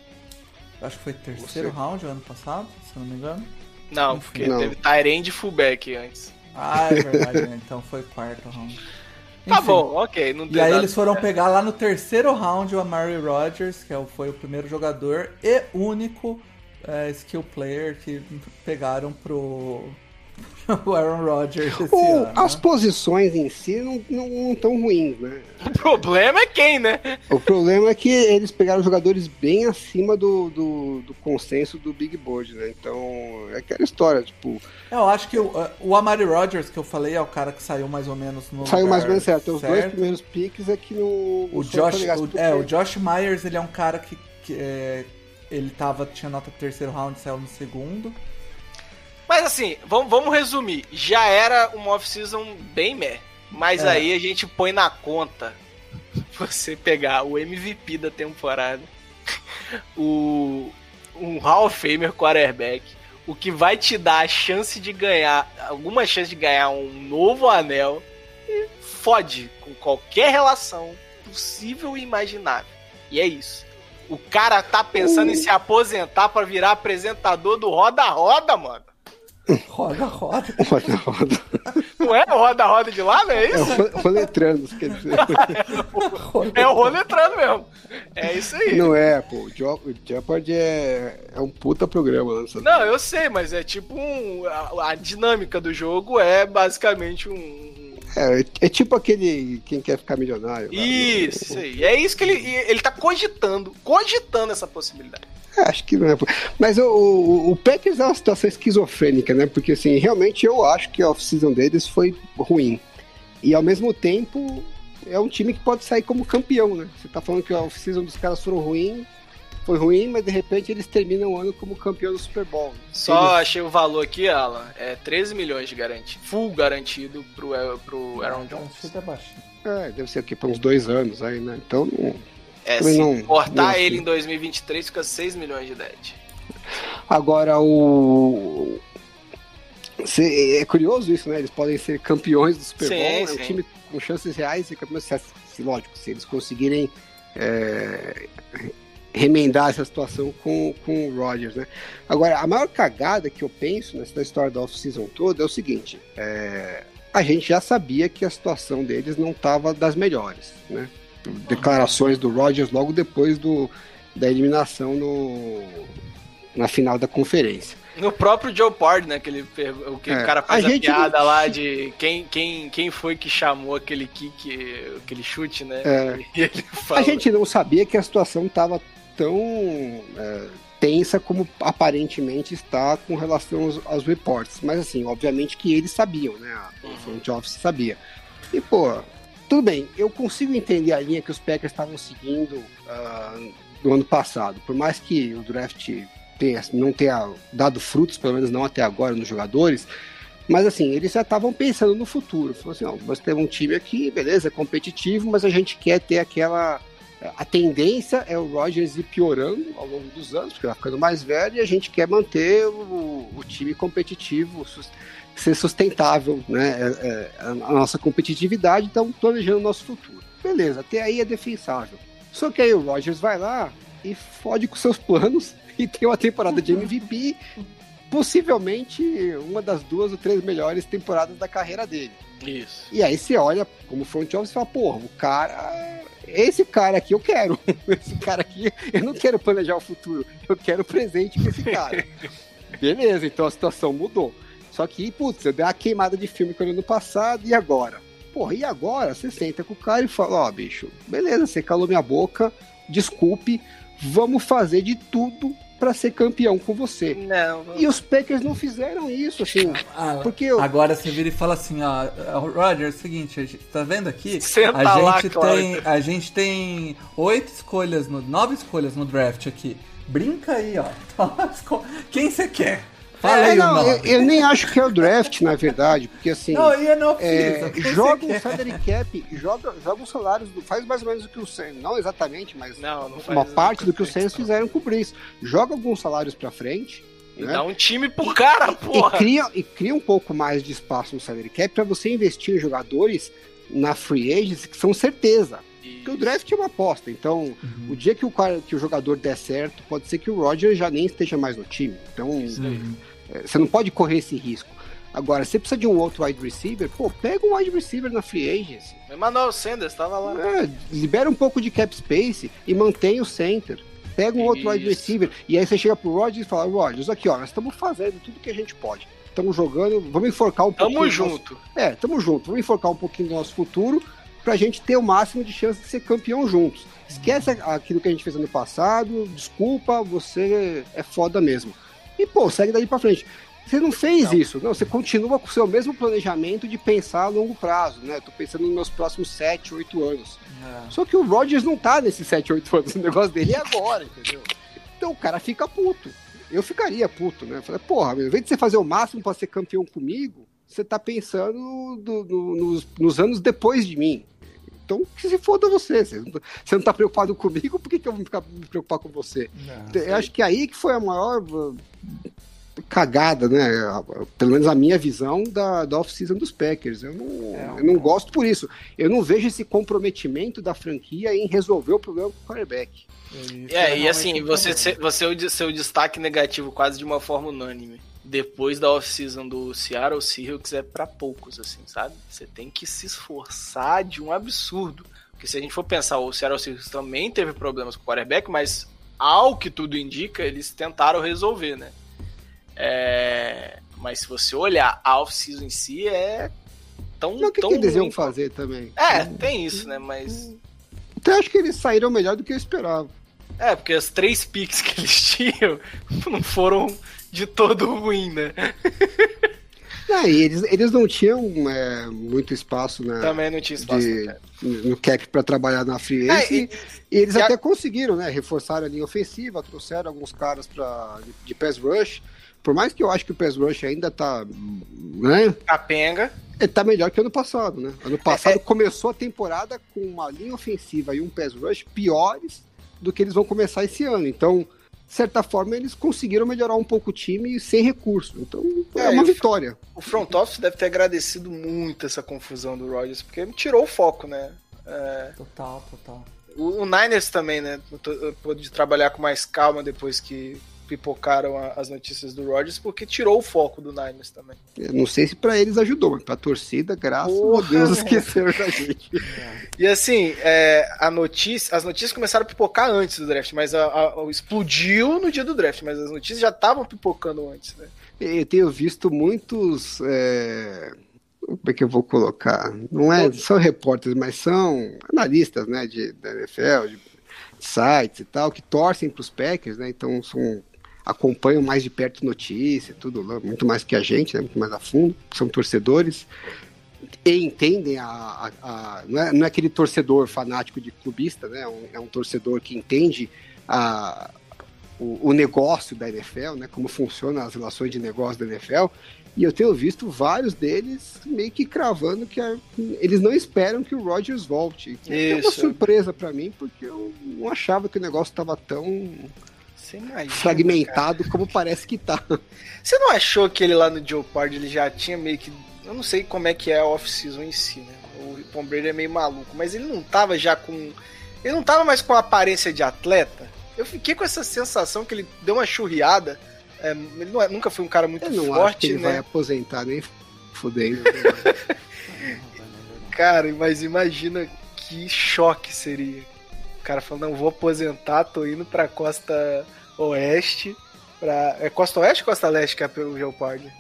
Acho que foi terceiro Você. round o ano passado, se eu não me engano. Não, porque Não. teve Tyrande e fullback antes. Ah, é verdade, né? então foi quarto round. Tá Enfim. bom, ok. Não E aí nada eles foram certo. pegar lá no terceiro round o Amari Rodgers, que é foi o primeiro jogador e único é, skill player que pegaram pro o Aaron Rodgers O- ano. as né? posições em si não, não, não tão ruins, né? O problema é quem, né? O problema é que eles pegaram jogadores bem acima do, do, do consenso do Big Board, né? Então, é aquela história, tipo, Eu acho que o, o Amari Rodgers, que eu falei, é o cara que saiu mais ou menos no saiu lugar mais ou menos certo. Os dois primeiros picks é que no. O Josh, o, é, o Josh Myers, ele é um cara que, que, é, ele tava, tinha nota terceiro round, saiu no segundo. Mas assim, vamos, vamos resumir. Já era uma off-season bem meh. Mas É. aí a gente põe na conta você pegar o MVP da temporada, o um Hall of Famer quarterback, o que vai te dar a chance de ganhar, alguma chance de ganhar um novo anel, e fode com qualquer relação possível e imaginável. E é isso. O cara tá pensando em se aposentar pra virar apresentador do Roda Roda, mano. Roda, roda. Roda, roda. Não é o roda-roda de lá, não é É isso? o Roletranos, quer dizer. É o roletrando mesmo. É isso aí. Não, Não é, pô. O Jeopardy é, é um puta programa. Né? eu sei, mas é tipo um. A, a dinâmica do jogo é basicamente um. É, é tipo aquele Quem Quer Ficar Milionário. lá. Isso, isso aí. É isso que ele. Ele tá cogitando. Cogitando essa possibilidade. É, acho que não é. Mas o, o, o Packers é uma situação esquizofrênica, né? Porque, assim, realmente eu acho que a off-season deles foi ruim. E, ao mesmo tempo, é um time que pode sair como campeão, né? Você tá falando que a off-season dos caras foram ruim, foi ruim, mas de repente eles terminam o ano como campeão do Super Bowl. Só achei o valor aqui, Alan. É 13 milhões de garantia. Full garantido pro, El- pro Aaron Jones. Chute é baixinho. É, deve ser aqui para uns dois anos aí, né? Então, não... É, se não- cortar não ele em 2023, fica 6 milhões de dead. Agora, o. É curioso isso, né? Eles podem ser campeões do Super Sim, Bowl, é um sim. time com chances reais de campeão. Se, se- lógico, se eles conseguirem é, remendar essa situação com, com o Rodgers, né? Agora, a maior cagada que eu penso nessa história da off-season toda é o seguinte: é, a gente já sabia que a situação deles não estava das melhores, né? Declarações do Rodgers logo depois do, da eliminação no, na final da conferência. No próprio Joe Pard, né? Que, ele o que É, o cara faz a a, piada não- lá de quem, quem, quem foi que chamou aquele kick, aquele chute, né? É. A gente não sabia que a situação estava tão é, tensa como aparentemente está com relação aos, aos reportes. Mas assim, obviamente que eles sabiam, né? A front office sabia. E pô, tudo bem, eu consigo entender a linha que os Packers estavam seguindo ah, no ano passado. Por mais que o draft tenha, não tenha dado frutos, pelo menos não até agora, nos jogadores. Mas assim, eles já estavam pensando no futuro. Falou assim, ó, nós temos um time aqui, beleza, é competitivo, mas a gente quer ter aquela. A tendência é o Rogers ir piorando ao longo dos anos, porque vai ficando mais velho, e a gente quer manter o, o time competitivo, sus- ser sustentável, né? é- é, a nossa competitividade, então planejando o nosso futuro. Beleza, até aí é defensável. Só que aí o Rogers vai lá e fode com seus planos e tem uma temporada de MVP, possivelmente uma das duas ou três melhores temporadas da carreira dele. Isso. E aí você olha como front office e fala, porra, o cara. Esse cara aqui eu quero. Esse cara aqui, eu não quero planejar o futuro, eu quero o presente com esse cara. Beleza, então a situação mudou. Só que, putz, eu dei uma queimada de filme com ele no passado, e agora? Porra, e agora? Você senta com o cara e fala, ó, bicho, beleza, você calou minha boca, desculpe, vamos fazer de tudo pra ser campeão com você. Não, E os Packers não fizeram isso, assim, Ah, porque eu, Agora você vira e fala assim, ó, Roger, é o seguinte, a gente, tá vendo aqui? Senta a lá, gente Cláudio. tem, a gente tem oito escolhas, no, nove escolhas no draft aqui. Brinca aí, ó. Toma as esco- Quem você quer? Fala É, aí não, eu, nome. eu nem acho que é o draft, na verdade, porque assim. Não, e é no é, off-season. joga um salary cap, joga, joga os salários, do, faz mais ou menos o que o Saints, não exatamente, mas Não, não uma parte do que os Saints fizeram com o Breeze. Joga alguns salários pra frente, E né? dá um time pro cara, e porra. cria, e cria um pouco mais de espaço no salary cap pra você investir em jogadores na free agents que são certeza. Porque o draft é uma aposta, então Uhum. o dia que o, cara, que o jogador der certo, pode ser que o Roger já nem esteja mais no time. Então Uhum. é, você não pode correr esse risco. Agora, você precisa de um outro wide receiver, pô, pega um wide receiver na free agency. Emmanuel Sanders tava lá. É, libera um pouco de cap space e mantém o center. Pega um outro wide Isso. receiver. E aí você chega pro Rodgers e fala, Rodgers, aqui ó, nós estamos fazendo tudo que a gente pode. Estamos jogando, vamos enforcar um pouquinho. Tamo do nosso- junto. É, tamo junto. Vamos enforcar um pouquinho do nosso futuro pra gente ter o máximo de chance de ser campeão juntos. Esquece aquilo que a gente fez ano passado, desculpa, você é foda mesmo. E, pô, segue dali pra frente. Você não fez Não. isso, não. Você continua com o seu mesmo planejamento de pensar a longo prazo, né? Tô pensando nos meus próximos 7, 8 anos. É. Só que o Rodgers não tá nesses 7, 8 anos. O negócio dele é agora, entendeu? Então o cara fica puto. Eu ficaria puto, né? Falei, porra, meu, em vez de você fazer o máximo pra ser campeão comigo, você tá pensando do- do- nos, nos anos depois de mim. Então, que se foda você. Você não, você não tá preocupado comigo, por que, que eu vou ficar me preocupar com você? É. Eu acho que aí que foi a maior uh, cagada, né? Pelo menos a minha visão da, da off-season dos Packers. Eu não, É, eu não gosto por isso. Eu não vejo esse comprometimento da franquia em resolver o problema com o quarterback. Isso É, e realmente assim, você, ser- você é seu destaque negativo quase de uma forma unânime. Depois da off-season do Seattle Seahawks é pra poucos, assim, sabe? Você tem que se esforçar de um absurdo. Porque se a gente for pensar, o Seattle Seahawks também teve problemas com o quarterback, mas ao que tudo indica, eles tentaram resolver, né? É, Mas se você olhar a off-season em si, é tão, Mas o que, tão que eles iam fazer também? É, tem isso, né? Mas Então eu acho que eles saíram melhor do que eu esperava. É, porque as três picks que eles tinham não foram de todo ruim, né? Não, e eles, eles não tinham é, muito espaço na, Também não tinha espaço. de- no cap para trabalhar na free É, agency. e- E eles e a- até conseguiram, né? Reforçar a linha ofensiva, trouxeram alguns caras pra, de, de pass rush. Por mais que eu acho que o pass rush ainda tá. Né? Capenga. Ele tá melhor que ano passado, né? Ano passado É, é. começou a temporada com uma linha ofensiva e um pass rush piores do que eles vão começar esse ano. Então, de certa forma, eles conseguiram melhorar um pouco o time sem recurso. Então, é, É, uma vitória. O front office deve ter agradecido muito essa confusão do Rodgers, porque tirou o foco, né? É, Total, total. o, o Niners também, né? Pôde trabalhar com mais calma depois que pipocaram a- as notícias do Rodgers, porque tirou o foco do Niners também. Eu não sei se pra eles ajudou, mas pra torcida, graças Porra, a Deus, né? esqueceram da gente. E assim, é, a notícia, as notícias começaram a pipocar antes do draft, mas a, a- explodiu no dia do draft, mas as notícias já estavam pipocando antes, né? Eu tenho visto muitos. é, Como é que eu vou colocar? Não é, são repórteres, mas são analistas né, de, da NFL, de sites e tal, que torcem para os Packers, né? Então são, acompanham mais de perto notícia, tudo, muito mais que a gente, né? Muito mais a fundo, são torcedores. E entendem a. a- a- não, é, não é aquele torcedor fanático de clubista, né? É um, é um torcedor que entende a, o, o negócio da NFL, né? Como funcionam as relações de negócio da NFL. E eu tenho visto vários deles meio que cravando que a- eles não esperam que o Rodgers volte. Que é uma Isso. surpresa pra mim, porque eu não achava que o negócio estava tão Imagina, cara. fragmentado como parece que tá. Você não achou que ele lá no Joe Pard ele já tinha meio que. Eu não sei como é que é a off-season em si, né? O Tom Brady é meio maluco, mas ele não tava já com. Ele não tava mais com a aparência de atleta. Eu fiquei com essa sensação que ele deu uma churriada. É, ele não é- nunca foi um cara muito Eu não acho que forte, ele vai né? aposentar nem fudendo. Cara, mas imagina que choque seria. O cara falando, não, vou aposentar, tô indo pra costa oeste. Pra... É costa oeste ou costa leste que é o Geopard?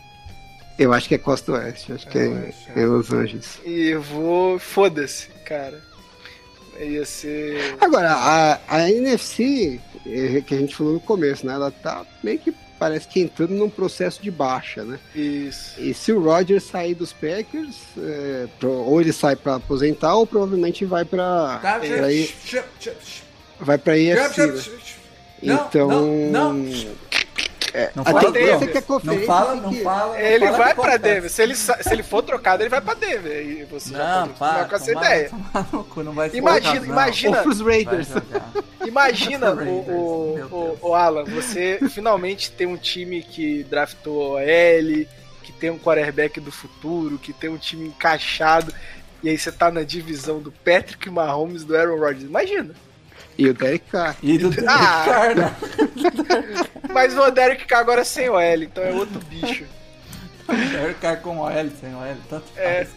Eu acho que é Costa Oeste, acho que É é, Oeste, é. é Los Angeles. E eu vou. Foda-se, cara. Ia ser. Agora, a, a NFC, eh, que a gente falou no começo, né? Ela tá meio que parece que entrando num processo de baixa, né? Isso. E se o Rodgers sair dos Packers, é, pro- ou ele sai pra aposentar, ou provavelmente vai pra, Tá, vai pra ch- EFC, né? Não, Então, não, não. Não fala, Denver. não, você que é não fala, não fala. não Ele fala vai pra. Denver. Se ele, se ele for trocado, ele vai pra Denver. E você já Não, pode para. ficar com essa tomar- ideia. tomar cu, não vai Imagina, não. imagina. Vai Raiders. Imagina, Raiders, o, o, o, o Alan, você finalmente tem um time que draftou OL, que tem um quarterback do futuro, que tem um time encaixado, e aí você tá na divisão do Patrick Mahomes e do Aaron Rodgers. Imagina. E o Derek Carr. E do Derek Ah. Carr, né? Mas o Derek Carr agora é sem OL, então é outro bicho. Derek Carr com OL, sem OL, tanto É. faz.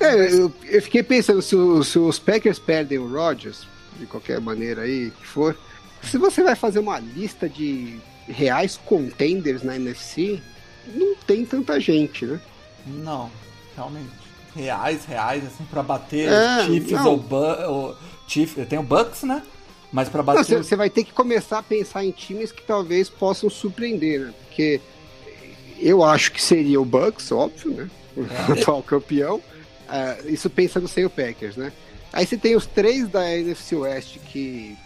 É, eu, eu fiquei pensando, se, o- se os Packers perdem o Rodgers, de qualquer maneira aí que for, se você vai fazer uma lista de reais contenders na NFC, não tem tanta gente, né? Não, realmente. Reais, reais, assim, pra bater É, Chiefs não. ou, Bu- ou Chiefs. Tem o Bucks, né? Mas Não, bater. Você vai ter que começar a pensar em times que talvez possam surpreender, né? Porque eu acho que seria o Bucks, óbvio, né? O atual campeão. Ah, isso pensando sem o Packers, né? Aí você tem os três da NFC West que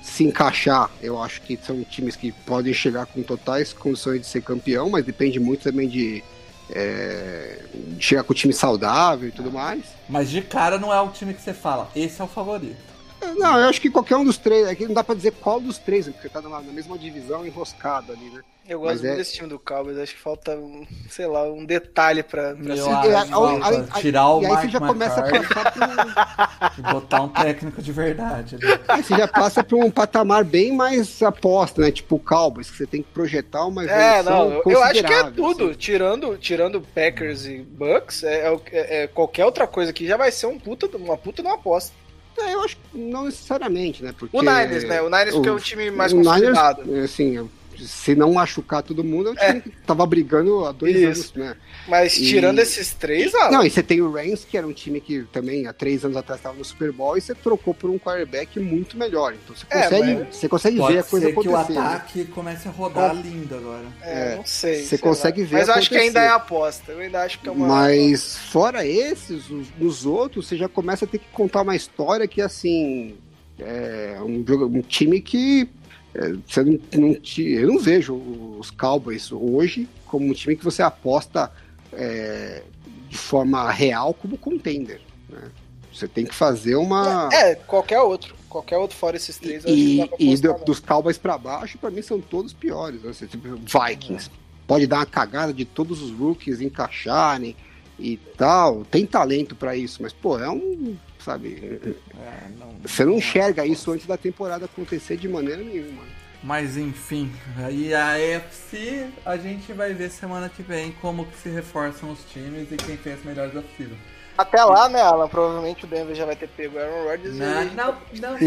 se encaixar, eu acho que são times que podem chegar com totais condições de ser campeão, mas depende muito também de, é, de chegar com o time saudável e tudo mais. Mas de cara não é o time que você fala. Esse é o favorito. Não, eu acho que qualquer um dos três, é que não dá pra dizer qual dos três, né? porque tá na, na mesma divisão enroscado ali, né? Eu gosto Mas muito é- desse time do Cowboys, acho que falta, um, sei lá, um detalhe pra, pra ser- É, tirar o e aí você Mike já começa a passar por, e botar um técnico de verdade. ali. aí você já passa por um patamar bem mais aposta, né? Tipo o Cowboys, que você tem que projetar uma É, não, eu, eu acho que é considerável, tudo. assim. Tirando, tirando Packers e Bucks, é, é é- é qualquer outra coisa que já vai ser um puta, uma puta de uma aposta. É, eu acho que não necessariamente, né? Porque O Niners, né? O Niners porque é o time mais o Niners, consolidado. assim, se não machucar todo mundo, é o time que tava brigando há dois Isso. anos, né? Mas E- tirando esses três, ah, Não, e você tem o Rams, que era um time que também há três anos atrás estava no Super Bowl, e você trocou por um quarterback muito melhor. Então você É, consegue, mas- você consegue Pode ver a coisa ser que o acontecer. né? ataque comece a rodar lindo agora. é, é, não sei. você sei consegue lá. ver Mas eu acho que acontecer. ainda é aposta. Eu ainda acho que é uma. Mas fora esses, os, os outros, você já começa a ter que contar uma história que assim é um, jogo- um time que é, você não, não te- eu não vejo os Cowboys hoje como um time que você aposta é, de forma real como contender. né? Você tem que fazer uma É, qualquer outro. Qualquer outro fora esses três. e, e do- dos Cowboys pra baixo, pra mim são todos piores. Né? Tipo, Vikings. Pode dar uma cagada de todos os rookies encaixarem e tal. Tem talento pra isso, mas, pô, é um. Sabe? É, não- Você não enxerga isso antes da temporada acontecer de maneira nenhuma. Mas enfim, aí a AFC a gente vai ver semana que vem como que se reforçam os times e quem fez melhores off-season. Até lá, né, Alan? Provavelmente o Denver já vai ter pego o Aaron Rodgers. e Não, não, não, não, não,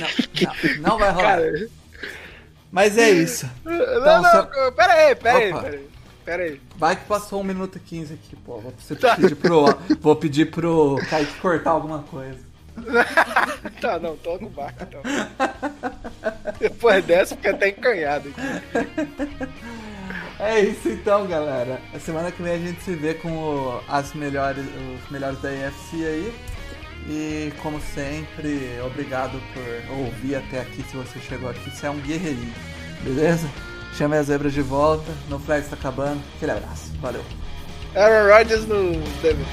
não, não vai rolar. Cara, Mas é isso. não, Então, não, só- pera aí, pera aí, Opa. Pera aí. Vai que passou 1 minuto e 15 aqui, pô. Vou pedir pro, vou pedir pro Kaique cortar alguma coisa. Tá, não, toca o barco então. Depois dessa, fica até encanhado aqui. É isso então, galera. A semana que vem a gente se vê com o- as melhores, os melhores da EFC aí. E como sempre, obrigado por ouvir até aqui. Se você chegou aqui, você é um guerreirinho, beleza? Chame as zebras de volta. No flag está acabando. Aquele abraço. Valeu. Aaron Rodgers no Denver.